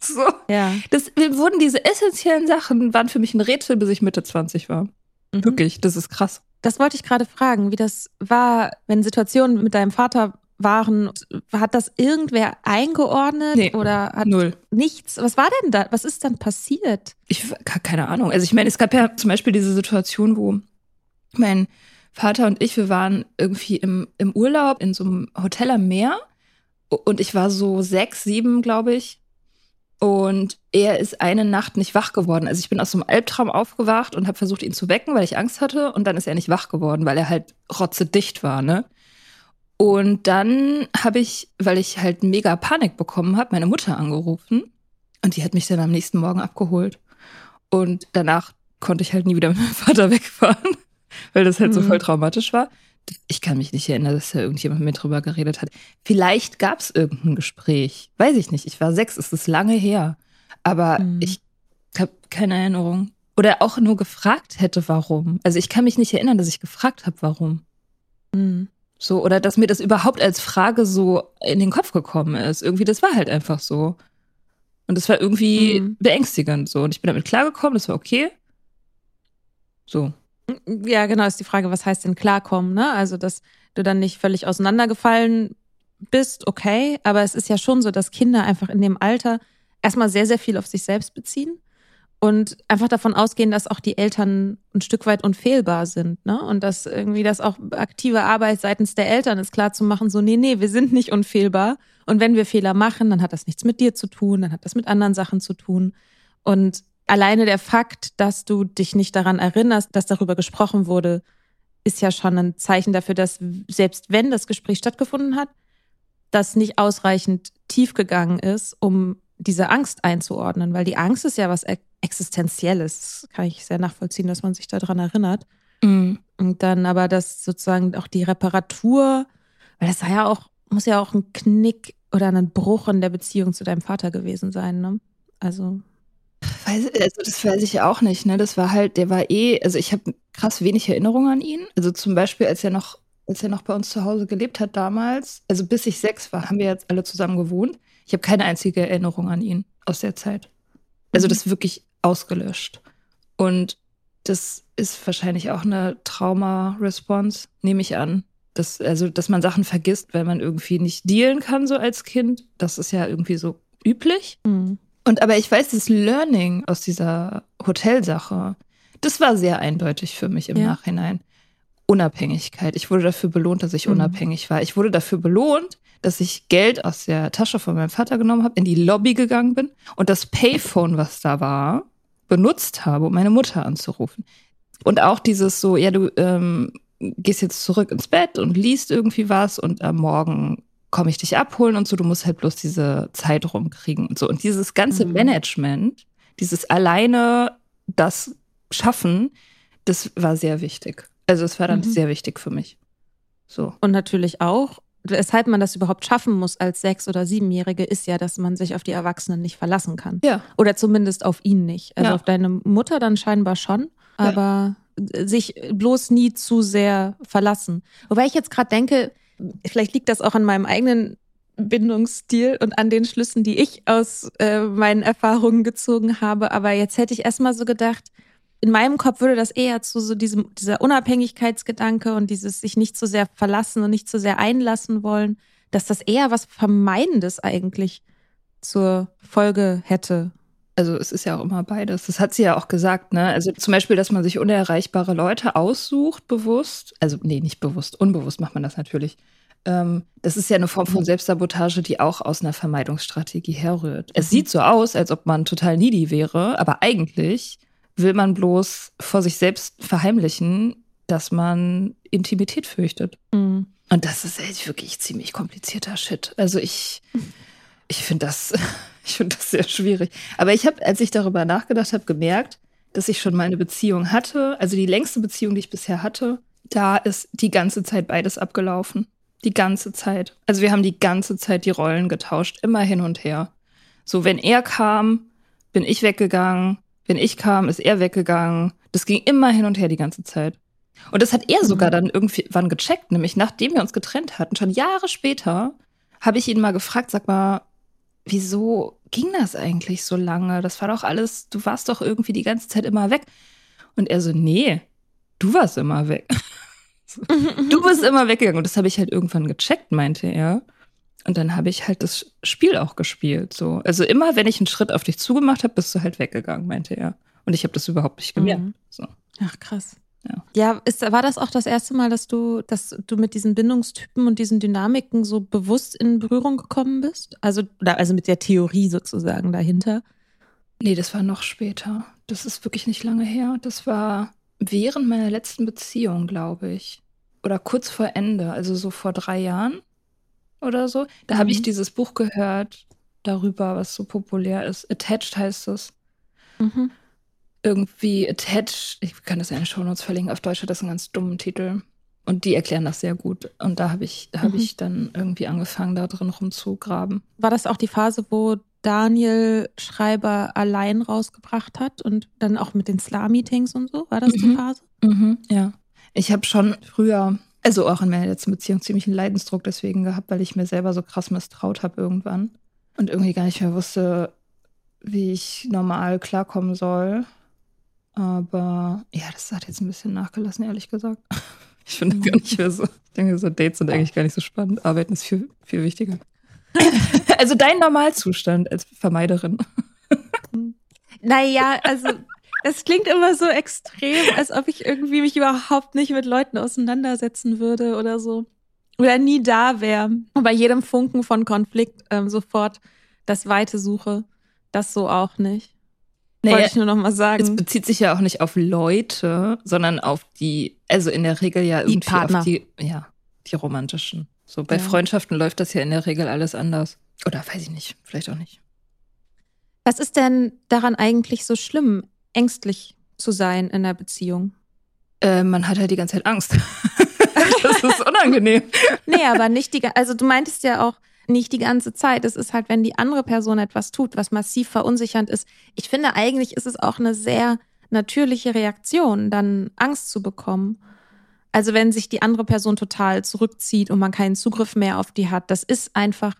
So. Ja. Das wurden diese essentiellen Sachen, waren für mich ein Rätsel, bis ich Mitte 20 war. Mhm. Wirklich, das ist krass. Das wollte ich gerade fragen, wie das war, wenn Situationen mit deinem Vater waren. Hat das irgendwer eingeordnet nee, oder hat null. nichts? Was war denn da? Was ist dann passiert? Ich keine Ahnung. Also ich meine, es gab ja zum Beispiel diese Situation, wo mein Vater und ich, wir waren irgendwie im, im Urlaub in so einem Hotel am Meer Und ich war so sechs, sieben, glaube ich. Und er ist eine Nacht nicht wach geworden. Also ich bin aus so einem Albtraum aufgewacht und habe versucht, ihn zu wecken, weil ich Angst hatte. Und dann ist er nicht wach geworden, weil er halt rotzedicht war, ne? Und dann habe ich, weil ich halt mega Panik bekommen habe, meine Mutter angerufen. Und die hat mich dann am nächsten Morgen abgeholt. Und danach konnte ich halt nie wieder (laughs) mit meinem Vater wegfahren, weil das halt mhm. so voll traumatisch war. Ich kann mich nicht erinnern, dass da irgendjemand mit drüber geredet hat. Vielleicht gab es irgendein Gespräch. Weiß ich nicht. Ich war sechs, es ist lange her. Aber mhm. ich habe keine Erinnerung. Oder auch nur gefragt hätte, warum. Also ich kann mich nicht erinnern, dass ich gefragt habe, warum. Mhm. So, oder dass mir das überhaupt als Frage so in den Kopf gekommen ist. Irgendwie, das war halt einfach so. Und das war irgendwie mhm. beängstigend so. Und ich bin damit klargekommen, das war okay. So. Ja, genau, ist die Frage, was heißt denn klarkommen, ne? Also, dass du dann nicht völlig auseinandergefallen bist, okay. Aber es ist ja schon so, dass Kinder einfach in dem Alter erstmal sehr, sehr viel auf sich selbst beziehen und einfach davon ausgehen, dass auch die Eltern ein Stück weit unfehlbar sind, ne? Und dass irgendwie das auch aktive Arbeit seitens der Eltern ist, klar zu machen, so, nee, nee, wir sind nicht unfehlbar. Und wenn wir Fehler machen, dann hat das nichts mit dir zu tun, dann hat das mit anderen Sachen zu tun. Und alleine der Fakt, dass du dich nicht daran erinnerst, dass darüber gesprochen wurde, ist ja schon ein Zeichen dafür, dass selbst wenn das Gespräch stattgefunden hat, das nicht ausreichend tief gegangen ist, um diese Angst einzuordnen, weil die Angst ist ja was Existenzielles. Kann ich sehr nachvollziehen, dass man sich daran erinnert. Mhm. Und dann aber das sozusagen auch die Reparatur, weil das war ja auch, muss ja auch ein Knick oder ein Bruch in der Beziehung zu deinem Vater gewesen sein, ne? Also. Weiß, also das weiß ich auch nicht, ne? Das war halt, der war eh, also ich habe krass wenig Erinnerungen an ihn. Also zum Beispiel, als er noch, als er noch bei uns zu Hause gelebt hat damals, also bis ich sechs war, haben wir jetzt alle zusammen gewohnt. Ich habe keine einzige Erinnerung an ihn aus der Zeit. Also mhm. das ist wirklich ausgelöscht. Und das ist wahrscheinlich auch eine Trauma-Response, nehme ich an. Das, also, dass man Sachen vergisst, weil man irgendwie nicht dealen kann, so als Kind. Das ist ja irgendwie so üblich. Mhm. Und aber ich weiß, das Learning aus dieser Hotelsache, das war sehr eindeutig für mich im ja. Nachhinein. Unabhängigkeit. Ich wurde dafür belohnt, dass ich mhm. unabhängig war. Ich wurde dafür belohnt, dass ich Geld aus der Tasche von meinem Vater genommen habe, in die Lobby gegangen bin und das Payphone, was da war, benutzt habe, um meine Mutter anzurufen. Und auch dieses so, ja, du ähm, gehst jetzt zurück ins Bett und liest irgendwie was und am Morgen komme ich dich abholen und so, du musst halt bloß diese Zeit rumkriegen und so. Und dieses ganze mhm. Management, dieses alleine das schaffen, das war sehr wichtig. Also es war dann mhm. sehr wichtig für mich. So. Und natürlich auch, weshalb man das überhaupt schaffen muss als Sechs- oder Siebenjährige, ist ja, dass man sich auf die Erwachsenen nicht verlassen kann. Ja. Oder zumindest auf ihn nicht. Also ja. auf deine Mutter dann scheinbar schon, aber ja. sich bloß nie zu sehr verlassen. Wobei ich jetzt gerade denke, vielleicht liegt das auch an meinem eigenen Bindungsstil und an den Schlüssen, die ich aus äh, meinen Erfahrungen gezogen habe. Aber jetzt hätte ich erstmal so gedacht, in meinem Kopf würde das eher zu so diesem, dieser Unabhängigkeitsgedanke und dieses sich nicht zu sehr verlassen und nicht zu sehr einlassen wollen, dass das eher was Vermeidendes eigentlich zur Folge hätte. Also es ist ja auch immer beides. Das hat sie ja auch gesagt, ne? Also zum Beispiel, dass man sich unerreichbare Leute aussucht, bewusst. Also nee, nicht bewusst, unbewusst macht man das natürlich. Ähm, das ist ja eine Form von Selbstsabotage, die auch aus einer Vermeidungsstrategie herrührt. Es mhm. sieht so aus, als ob man total needy wäre, aber eigentlich will man bloß vor sich selbst verheimlichen, dass man Intimität fürchtet. Mhm. Und das ist echt wirklich ziemlich komplizierter Shit. Also ich, ich finde das, (laughs) ich finde das sehr schwierig. Aber ich habe, als ich darüber nachgedacht habe, gemerkt, dass ich schon mal eine Beziehung hatte. Also die längste Beziehung, die ich bisher hatte, da ist die ganze Zeit beides abgelaufen. Die ganze Zeit. Also wir haben die ganze Zeit die Rollen getauscht, immer hin und her. So, wenn er kam, bin ich weggegangen. Wenn ich kam, ist er weggegangen. Das ging immer hin und her die ganze Zeit. Und das hat er mhm. sogar dann irgendwann gecheckt, nämlich nachdem wir uns getrennt hatten, schon Jahre später, habe ich ihn mal gefragt, sag mal, wieso ging das eigentlich so lange? Das war doch alles, du warst doch irgendwie die ganze Zeit immer weg. Und er so, nee, du warst immer weg. (laughs) du bist immer weggegangen. Und das habe ich halt irgendwann gecheckt, meinte er. Und dann habe ich halt das Spiel auch gespielt. So. Also immer, wenn ich einen Schritt auf dich zugemacht habe, bist du halt weggegangen, meinte er. Und ich habe das überhaupt nicht gemerkt. Mhm. So. Ach, krass. Ja, ja ist, war das auch das erste Mal, dass du, dass du mit diesen Bindungstypen und diesen Dynamiken so bewusst in Berührung gekommen bist? Also, also mit der Theorie sozusagen dahinter? Nee, das war noch später. Das ist wirklich nicht lange her. Das war während meiner letzten Beziehung, glaube ich. Oder kurz vor Ende, also so vor drei Jahren oder so. Da mhm. habe ich dieses Buch gehört darüber, was so populär ist. Attached heißt es. Mhm. Irgendwie Attached, ich kann das ja in den Shownotes verlinken, auf Deutsch hat das einen ganz dummen Titel. Und die erklären das sehr gut. Und da habe ich, hab mhm. ich dann irgendwie angefangen, da drin rumzugraben. War das auch die Phase, wo Daniel Schreiber allein rausgebracht hat und dann auch mit den Sla-Meetings und so? War das mhm. die Phase? Mhm, ja. Ich habe schon früher, also auch in meiner letzten Beziehung, ziemlich einen Leidensdruck deswegen gehabt, weil ich mir selber so krass misstraut habe irgendwann und irgendwie gar nicht mehr wusste, wie ich normal klarkommen soll. Aber ja, das hat jetzt ein bisschen nachgelassen, ehrlich gesagt. (laughs) Ich finde gar nicht mehr so. Ich denke, so Dates sind eigentlich gar nicht so spannend. Arbeiten ist viel, viel wichtiger. (laughs) also dein Normalzustand als Vermeiderin. Naja, also es klingt immer so extrem, als ob ich irgendwie mich überhaupt nicht mit Leuten auseinandersetzen würde oder so. Oder nie da wäre. Und bei jedem Funken von Konflikt ähm, sofort das Weite suche. Das so auch nicht. Naja, Wollte ich nur noch mal sagen. Es bezieht sich ja auch nicht auf Leute, sondern auf die, also in der Regel ja irgendwie die Partner. auf die, ja, die romantischen. So bei ja. Freundschaften läuft das ja in der Regel alles anders. Oder weiß ich nicht, vielleicht auch nicht. Was ist denn daran eigentlich so schlimm, ängstlich zu sein in einer Beziehung? Äh, man hat halt die ganze Zeit Angst. (laughs) das ist unangenehm. nee, aber nicht die, also du meintest ja auch, nicht die ganze Zeit. Es ist halt, wenn die andere Person etwas tut, was massiv verunsichernd ist. Ich finde, eigentlich ist es auch eine sehr natürliche Reaktion, dann Angst zu bekommen. Also wenn sich die andere Person total zurückzieht und man keinen Zugriff mehr auf die hat, das ist einfach,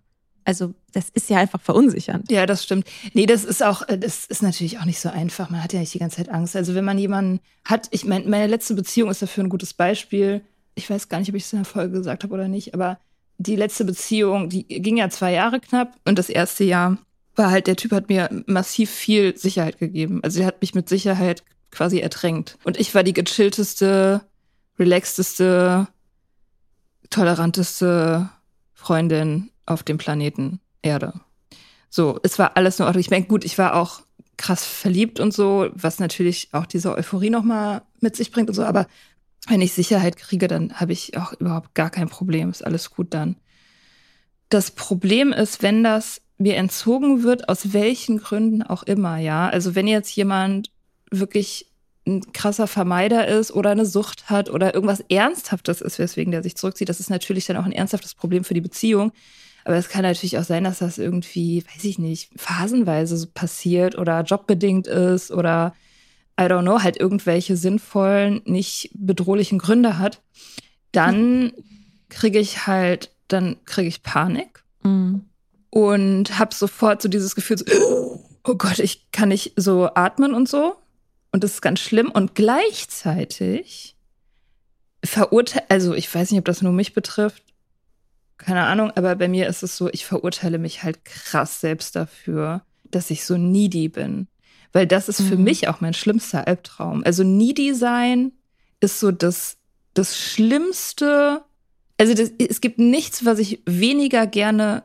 also das ist ja einfach verunsichernd. Ja, das stimmt. Nee, das ist auch, äh, das ist natürlich auch nicht so einfach. Man hat ja nicht die ganze Zeit Angst. Also wenn man jemanden hat, ich meine, meine letzte Beziehung ist dafür ein gutes Beispiel. Ich weiß gar nicht, ob ich es in der Folge gesagt habe oder nicht, aber die letzte Beziehung, die ging ja zwei Jahre knapp und das erste Jahr war halt, der Typ hat mir massiv viel Sicherheit gegeben. Also er hat mich mit Sicherheit quasi ertränkt. Und ich war die gechillteste, relaxteste, toleranteste Freundin auf dem Planeten Erde. So, es war alles nur, ich meine, gut, ich war auch krass verliebt und so, was natürlich auch diese Euphorie nochmal mit sich bringt und so, aber wenn ich Sicherheit kriege, dann habe ich auch überhaupt gar kein Problem. Ist alles gut dann. Das Problem ist, wenn das mir entzogen wird, aus welchen Gründen auch immer, ja. Also wenn jetzt jemand wirklich ein krasser Vermeider ist oder eine Sucht hat oder irgendwas Ernsthaftes ist, weswegen der sich zurückzieht, das ist natürlich dann auch ein ernsthaftes Problem für die Beziehung. Aber es kann natürlich auch sein, dass das irgendwie, weiß ich nicht, phasenweise so passiert oder jobbedingt ist oder I don't know, halt irgendwelche sinnvollen, nicht bedrohlichen Gründe hat, dann kriege ich halt, dann kriege ich Panik mhm. und habe sofort so dieses Gefühl, so, (gasps) oh Gott, ich kann nicht so atmen und so. Und das ist ganz schlimm. Und gleichzeitig verurteile, also ich weiß nicht, ob das nur mich betrifft, keine Ahnung, aber bei mir ist es so, ich verurteile mich halt krass selbst dafür, dass ich so needy bin. Weil das ist für mhm. mich auch mein schlimmster Albtraum. Also needy sein ist so das, das Schlimmste. Also das, es gibt nichts, was ich weniger gerne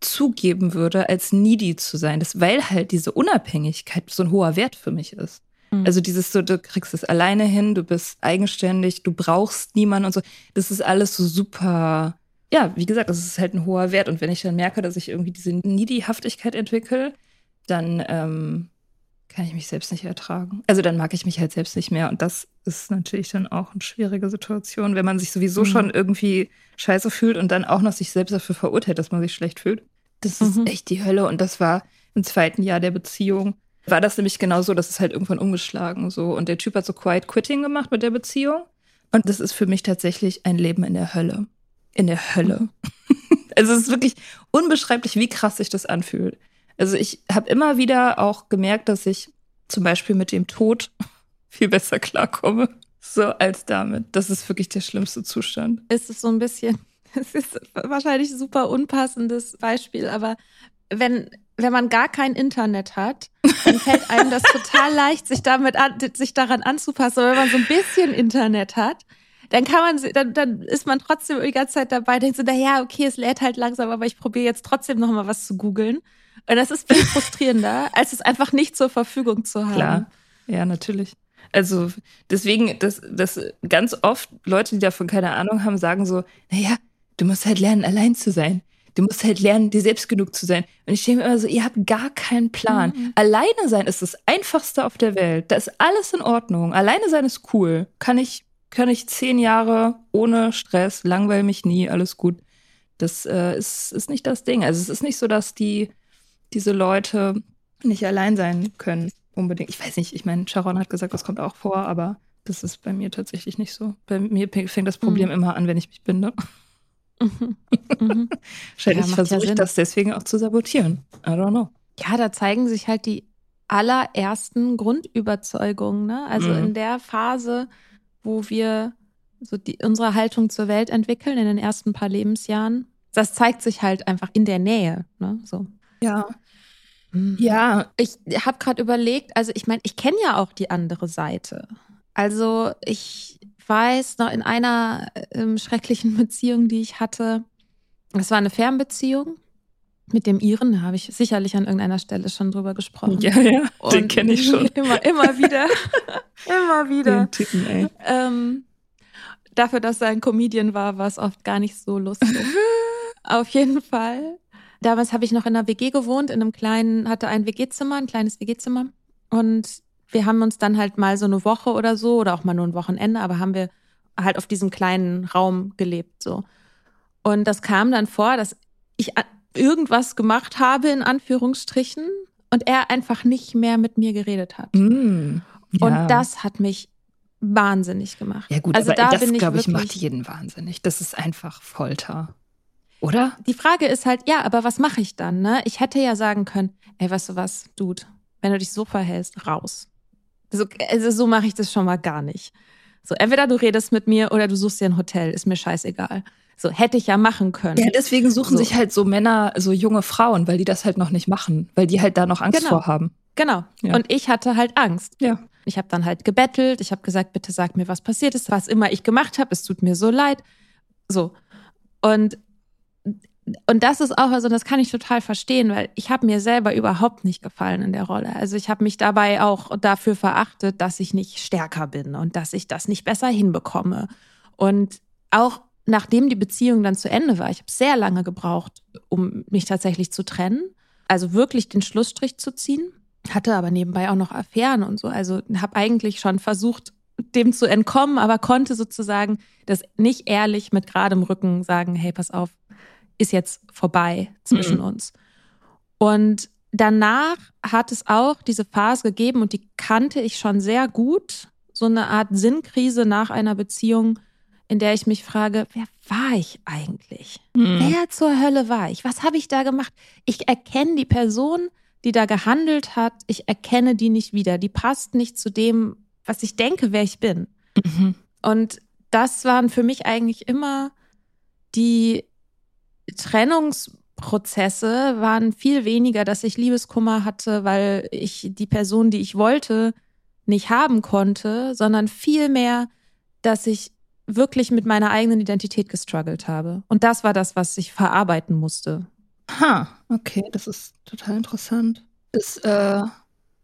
zugeben würde, als needy zu sein. Das, weil halt diese Unabhängigkeit so ein hoher Wert für mich ist. Mhm. Also dieses so, du kriegst es alleine hin, du bist eigenständig, du brauchst niemanden und so. Das ist alles so super. Ja, wie gesagt, das ist halt ein hoher Wert. Und wenn ich dann merke, dass ich irgendwie diese Needy-Haftigkeit entwickle, dann ähm, kann ich mich selbst nicht ertragen. Also dann mag ich mich halt selbst nicht mehr. Und das ist natürlich dann auch eine schwierige Situation, wenn man sich sowieso mhm. schon irgendwie scheiße fühlt und dann auch noch sich selbst dafür verurteilt, dass man sich schlecht fühlt. Das ist mhm. echt die Hölle. Und das war im zweiten Jahr der Beziehung. War das nämlich genau so, dass es halt irgendwann umgeschlagen so. Und der Typ hat so Quiet Quitting gemacht mit der Beziehung. Und das ist für mich tatsächlich ein Leben in der Hölle. In der Hölle. (laughs) also es ist wirklich unbeschreiblich, wie krass sich das anfühlt. Also ich habe immer wieder auch gemerkt, dass ich zum Beispiel mit dem Tod (laughs) viel besser klarkomme, so als damit. Das ist wirklich der schlimmste Zustand. Ist es so ein bisschen, (laughs) es ist wahrscheinlich ein super unpassendes Beispiel, aber wenn, wenn man gar kein Internet hat, dann fällt einem das total leicht, sich damit an, sich daran anzupassen. Aber wenn man so ein bisschen Internet hat, dann kann man, dann, dann ist man trotzdem die ganze Zeit dabei, denkt so, na ja, okay, es lädt halt langsam, aber ich probiere jetzt trotzdem noch mal was zu googeln. Und das ist viel frustrierender, (laughs) als es einfach nicht zur Verfügung zu haben. Klar, ja, natürlich. Also deswegen, dass das ganz oft Leute, die davon keine Ahnung haben, sagen so, naja, du musst halt lernen, allein zu sein. Du musst halt lernen, dir selbst genug zu sein. Und ich denke mir immer so, ihr habt gar keinen Plan. Mhm. Alleine sein ist das einfachste auf der Welt. Da ist alles in Ordnung. Alleine sein ist cool. Kann ich, kann ich zehn Jahre ohne Stress, langweil mich nie, alles gut. Das äh, ist, ist nicht das Ding. Also es ist nicht so, dass die, diese Leute nicht allein sein können unbedingt. Ich weiß nicht, ich meine, Sharon hat gesagt, das kommt auch vor, aber das ist bei mir tatsächlich nicht so. Bei mir fängt das Problem mhm. immer an, wenn ich mich binde. Mhm. Mhm. (laughs) Wahrscheinlich ja, versuche ja ich das deswegen auch zu sabotieren. I don't know. Ja, da zeigen sich halt die allerersten Grundüberzeugungen. Ne? Also mhm. in der Phase, wo wir so die, unsere Haltung zur Welt entwickeln, in den ersten paar Lebensjahren, das zeigt sich halt einfach in der Nähe. Ne? So. Ja. Mhm. Ja, ich habe gerade überlegt, also ich meine, ich kenne ja auch die andere Seite. Also ich weiß noch in einer ähm, schrecklichen (laughs) Beziehung, die ich hatte, es war eine Fernbeziehung mit dem Iren, da habe ich sicherlich an irgendeiner Stelle schon drüber gesprochen. Ja, ja, Und den kenne ich schon. (laughs) Immer, immer wieder, (laughs) immer wieder. Den Typen, ey. Ähm, dafür, dass er ein Comedian war, war es oft gar nicht so lustig. (laughs) Auf jeden Fall Damals habe ich noch in einer WG gewohnt, in einem kleinen, hatte ein WG-Zimmer, ein kleines WG-Zimmer. Und wir haben uns dann halt mal so eine Woche oder so, oder auch mal nur ein Wochenende, aber haben wir halt auf diesem kleinen Raum gelebt, so. Und das kam dann vor, dass ich irgendwas gemacht habe, in Anführungsstrichen, und er einfach nicht mehr mit mir geredet hat. Mm, ja. Und das hat mich wahnsinnig gemacht. Ja gut, also da das, glaube ich, macht jeden wahnsinnig. Das ist einfach Folter. Oder? Die Frage ist halt, ja, aber was mache ich dann? Ne? Ich hätte ja sagen können, ey, weißt du was, Dude, wenn du dich so verhältst, raus. So, also so mache ich das schon mal gar nicht. So, entweder du redest mit mir oder du suchst dir ein Hotel, ist mir scheißegal. So, hätte ich ja machen können. Ja, deswegen suchen so. sich halt so Männer, so junge Frauen, weil die das halt noch nicht machen, weil die halt da noch Angst genau. vor haben. Genau. Ja. Und ich hatte halt Angst. Ja. Ich habe dann halt gebettelt, ich habe gesagt, bitte sag mir, was passiert ist, was immer ich gemacht habe, es tut mir so leid. So. Und und das ist auch, also das kann ich total verstehen, weil ich habe mir selber überhaupt nicht gefallen in der Rolle. Also ich habe mich dabei auch dafür verachtet, dass ich nicht stärker bin und dass ich das nicht besser hinbekomme. Und auch nachdem die Beziehung dann zu Ende war, ich habe sehr lange gebraucht, um mich tatsächlich zu trennen, also wirklich den Schlussstrich zu ziehen, hatte aber nebenbei auch noch Affären und so. Also habe eigentlich schon versucht, dem zu entkommen, aber konnte sozusagen das nicht ehrlich mit geradem Rücken sagen, hey, pass auf, ist jetzt vorbei zwischen mhm. uns. Und danach hat es auch diese Phase gegeben und die kannte ich schon sehr gut. So eine Art Sinnkrise nach einer Beziehung, in der ich mich frage, wer war ich eigentlich? Mhm. Wer zur Hölle war ich? Was habe ich da gemacht? Ich erkenne die Person, die da gehandelt hat, ich erkenne die nicht wieder. Die passt nicht zu dem, was ich denke, wer ich bin. Mhm. Und das waren für mich eigentlich immer die Trennungsprozesse waren viel weniger, dass ich Liebeskummer hatte, weil ich die Person, die ich wollte, nicht haben konnte, sondern viel mehr, dass ich wirklich mit meiner eigenen Identität gestruggelt habe. Und das war das, was ich verarbeiten musste. Ha, okay, das ist total interessant. Das äh,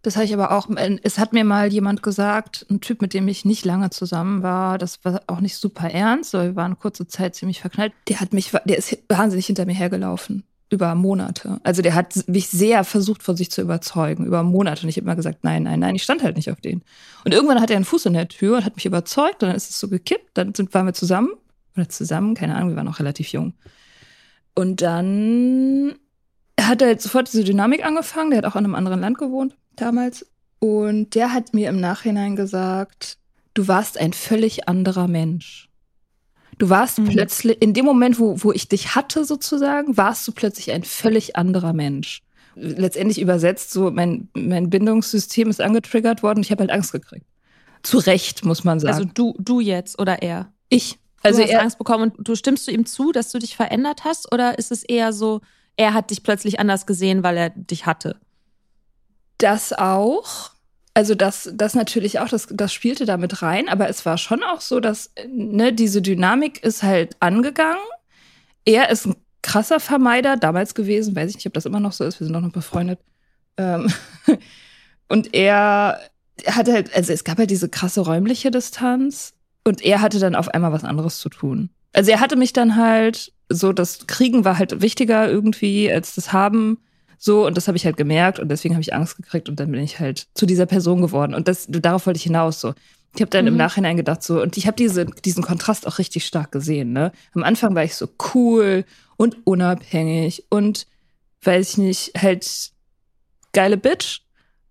das habe ich aber auch, äh, es hat mir mal jemand gesagt, ein Typ, mit dem ich nicht lange zusammen war, das war auch nicht super ernst, aber wir waren kurze Zeit ziemlich verknallt. Der hat mich, der ist wahnsinnig hinter mir hergelaufen. Über Monate. Also der hat mich sehr versucht, von sich zu überzeugen. Über Monate. Und ich habe immer gesagt, nein, nein, nein, ich stand halt nicht auf den. Und irgendwann hat er einen Fuß in der Tür und hat mich überzeugt. Und dann ist es so gekippt. Dann sind, waren wir zusammen. Oder zusammen, keine Ahnung, wir waren noch relativ jung. Und dann hat er halt sofort diese Dynamik angefangen. Der hat auch in einem anderen Land gewohnt damals. Und der hat mir im Nachhinein gesagt, du warst ein völlig anderer Mensch. Du warst mhm. plötzlich, in dem Moment, wo, wo ich dich hatte sozusagen, warst du plötzlich ein völlig anderer Mensch. Letztendlich übersetzt, so mein, mein Bindungssystem ist angetriggert worden. Ich habe halt Angst gekriegt. Zu Recht, muss man sagen. Also du, du jetzt oder er? Ich. Also du hast er, Angst bekommen und du stimmst du ihm zu, dass du dich verändert hast? Oder ist es eher so, er hat dich plötzlich anders gesehen, weil er dich hatte. Das auch. Also das, das natürlich auch, das, das spielte damit rein, aber es war schon auch so, dass ne, diese Dynamik ist halt angegangen. Er ist ein krasser Vermeider damals gewesen, weiß ich nicht, ob das immer noch so ist, wir sind auch noch befreundet. Ähm (laughs) und er hatte halt, also es gab halt diese krasse räumliche Distanz und er hatte dann auf einmal was anderes zu tun. Also er hatte mich dann halt so, das Kriegen war halt wichtiger irgendwie als das Haben. So, und das habe ich halt gemerkt und deswegen habe ich Angst gekriegt und dann bin ich halt zu dieser Person geworden. Und das, darauf wollte ich hinaus. So. Ich habe dann mhm. im Nachhinein gedacht, so, und ich habe diese, diesen Kontrast auch richtig stark gesehen. Ne? Am Anfang war ich so cool und unabhängig und weiß ich nicht, halt geile Bitch.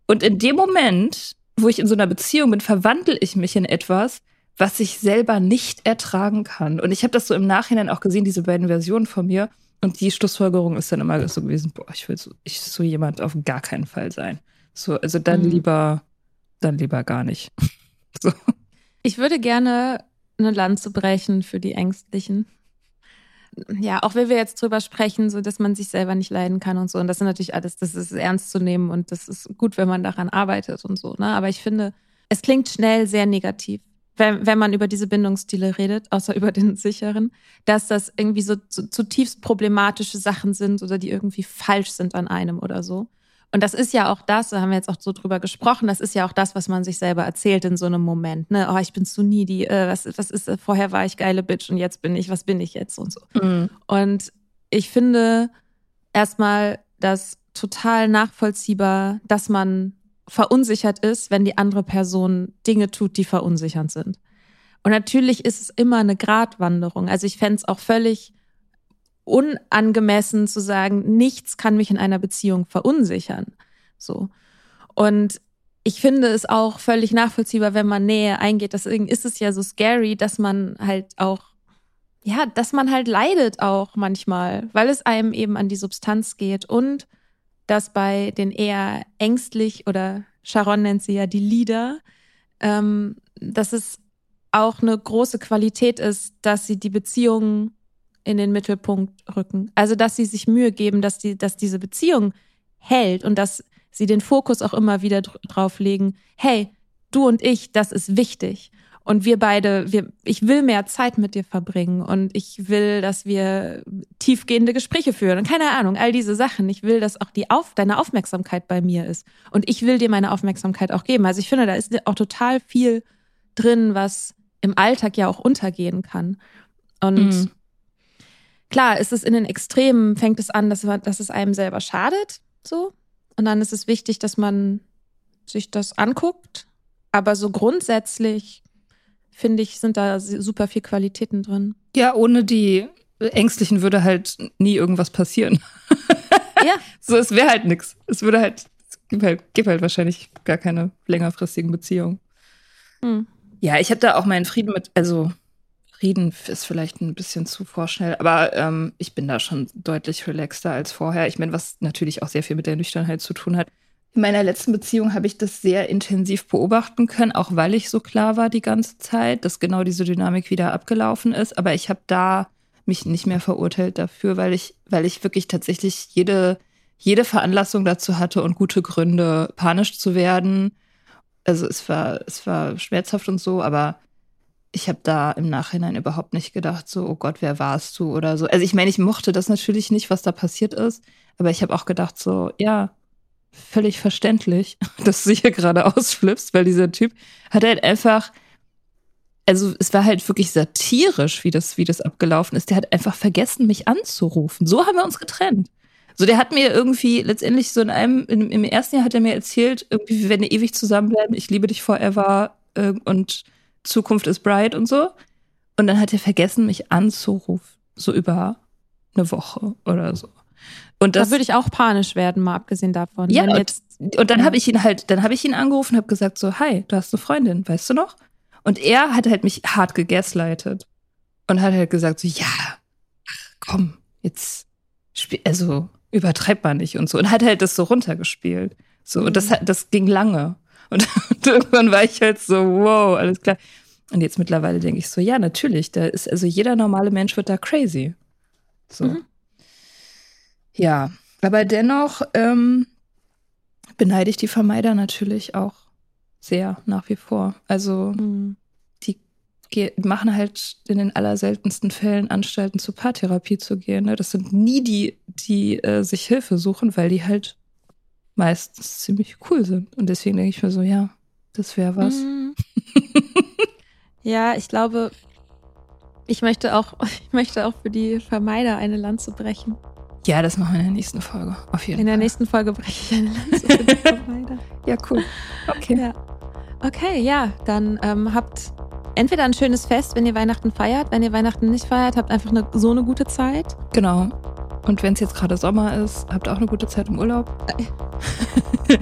Und in dem Moment, wo ich in so einer Beziehung bin, verwandle ich mich in etwas, was ich selber nicht ertragen kann. Und ich habe das so im Nachhinein auch gesehen, diese beiden Versionen von mir. Und die Schlussfolgerung ist dann immer so gewesen, boah, ich will so, ich so jemand auf gar keinen Fall sein. So, also dann mhm. lieber, dann lieber gar nicht. (laughs) so. Ich würde gerne eine Lanze brechen für die Ängstlichen. Ja, auch wenn wir jetzt drüber sprechen, so dass man sich selber nicht leiden kann und so. Und das sind natürlich alles, das ist ernst zu nehmen und das ist gut, wenn man daran arbeitet und so. Ne? Aber ich finde, es klingt schnell sehr negativ wenn, wenn man über diese Bindungsstile redet, außer über den sicheren, dass das irgendwie so zutiefst problematische Sachen sind oder die irgendwie falsch sind an einem oder so. Und das ist ja auch das, da haben wir jetzt auch so drüber gesprochen, das ist ja auch das, was man sich selber erzählt in so einem Moment. Ne? Oh, ich bin zu needy, äh, was, was ist, äh, vorher war ich geile Bitch und jetzt bin ich, was bin ich jetzt und so. Mhm. Und ich finde erstmal das total nachvollziehbar, dass man verunsichert ist, wenn die andere Person Dinge tut, die verunsichernd sind. Und natürlich ist es immer eine Gratwanderung. Also ich fände es auch völlig unangemessen zu sagen, nichts kann mich in einer Beziehung verunsichern. So. Und ich finde es auch völlig nachvollziehbar, wenn man Nähe eingeht. Deswegen ist es ja so scary, dass man halt auch, ja, dass man halt leidet auch manchmal, weil es einem eben an die Substanz geht und dass bei den eher ängstlich oder Sharon nennt sie ja die Leader, ähm, dass es auch eine große Qualität ist, dass sie die Beziehungen in den Mittelpunkt rücken. Also dass sie sich Mühe geben, dass die, dass diese Beziehung hält und dass sie den Fokus auch immer wieder drauf legen. Hey, du und ich, das ist wichtig und wir beide, wir, ich will mehr Zeit mit dir verbringen und ich will, dass wir tiefgehende Gespräche führen und keine Ahnung, all diese Sachen. Ich will, dass auch die auf, deine Aufmerksamkeit bei mir ist und ich will dir meine Aufmerksamkeit auch geben. Also ich finde, da ist auch total viel drin, was im Alltag ja auch untergehen kann. Und mhm. klar, ist es in den Extremen, fängt es an, dass, dass es einem selber schadet, so. Und dann ist es wichtig, dass man sich das anguckt. Aber so grundsätzlich finde ich, sind da super viel Qualitäten drin. Ja, ohne die Ängstlichen würde halt nie irgendwas passieren. ja. (laughs) So, es wäre halt nichts. Es würde halt, es gibt halt, gibt halt wahrscheinlich gar keine längerfristigen Beziehungen. Hm. Ja, ich habe da auch meinen Frieden mit, also Frieden ist vielleicht ein bisschen zu vorschnell, aber ähm, ich bin da schon deutlich relaxter als vorher. Ich meine, was natürlich auch sehr viel mit der Nüchternheit zu tun hat. In meiner letzten Beziehung habe ich das sehr intensiv beobachten können, auch weil ich so klar war die ganze Zeit, dass genau diese Dynamik wieder abgelaufen ist. Aber ich habe da mich nicht mehr verurteilt dafür, weil ich, weil ich wirklich tatsächlich jede, jede Veranlassung dazu hatte und gute Gründe, panisch zu werden. Also es war, es war schmerzhaft und so, aber ich habe da im Nachhinein überhaupt nicht gedacht, so, oh Gott, wer warst du oder so. Also ich meine, ich mochte das natürlich nicht, was da passiert ist, aber ich habe auch gedacht, so, ja, völlig verständlich, (laughs) dass du hier gerade ausflippst, weil dieser Typ hat halt einfach, also es war halt wirklich satirisch, wie das, wie das abgelaufen ist. Der hat einfach vergessen, mich anzurufen. So haben wir uns getrennt. So, der hat mir irgendwie letztendlich so in einem, im, im ersten Jahr hat er mir erzählt, irgendwie, wir werden ewig zusammenbleiben, ich liebe dich forever äh, und Zukunft ist bright und so. Und dann hat er vergessen, mich anzurufen. So über eine Woche oder so. Und das, da würde ich auch panisch werden, mal abgesehen davon. Ja, und, und, dann ja. habe ich ihn halt, dann habe ich ihn angerufen und habe gesagt so, hi, du hast eine Freundin, weißt du noch? Und er hat halt mich hart gegaslightet und hat halt gesagt so, ja, komm, jetzt spiel, also übertreib mal nicht und so und hat halt das so runtergespielt. So mhm. und das mhm. das ging lange und, und (laughs) irgendwann war ich halt so, wow, alles klar. Und jetzt mittlerweile denke ich so, ja, natürlich, da ist also jeder normale Mensch wird da crazy. So. Mhm. Ja, aber dennoch ähm, beneide ich die Vermeider natürlich auch sehr nach wie vor. Also mhm. die machen halt in den allerseltensten Fällen Anstalten zur Paartherapie zu gehen. Ne? Das sind nie die, die äh, sich Hilfe suchen, weil die halt meistens ziemlich cool sind. Und deswegen denke ich mir so, ja, das wäre was. Mhm. ja, ich glaube, ich möchte auch, (laughs) ich möchte auch für die Vermeider eine Lanze brechen. Ja, das machen wir in der nächsten Folge. Auf jeden in der nächsten Folge breche ich eine Lanze für die Vermeider. (laughs) ja, cool. Okay. Ja. Okay, ja, dann ähm, habt entweder ein schönes Fest, wenn ihr Weihnachten feiert. Wenn ihr Weihnachten nicht feiert, habt einfach eine, so eine gute Zeit. Genau. Und wenn es jetzt gerade Sommer ist, habt auch eine gute Zeit im Urlaub. (laughs)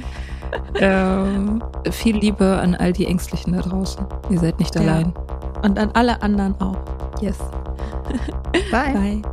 ähm, viel Liebe an all die Ängstlichen da draußen. Ihr seid nicht ja. allein. Und an alle anderen auch. Yes. (laughs) Bye. Bye.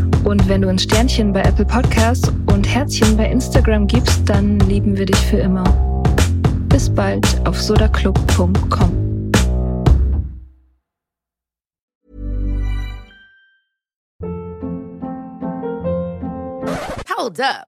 Und wenn du ein Sternchen bei Apple Podcasts und Herzchen bei Instagram gibst, dann lieben wir dich für immer. Bis bald auf sodaclub.com. Hold up.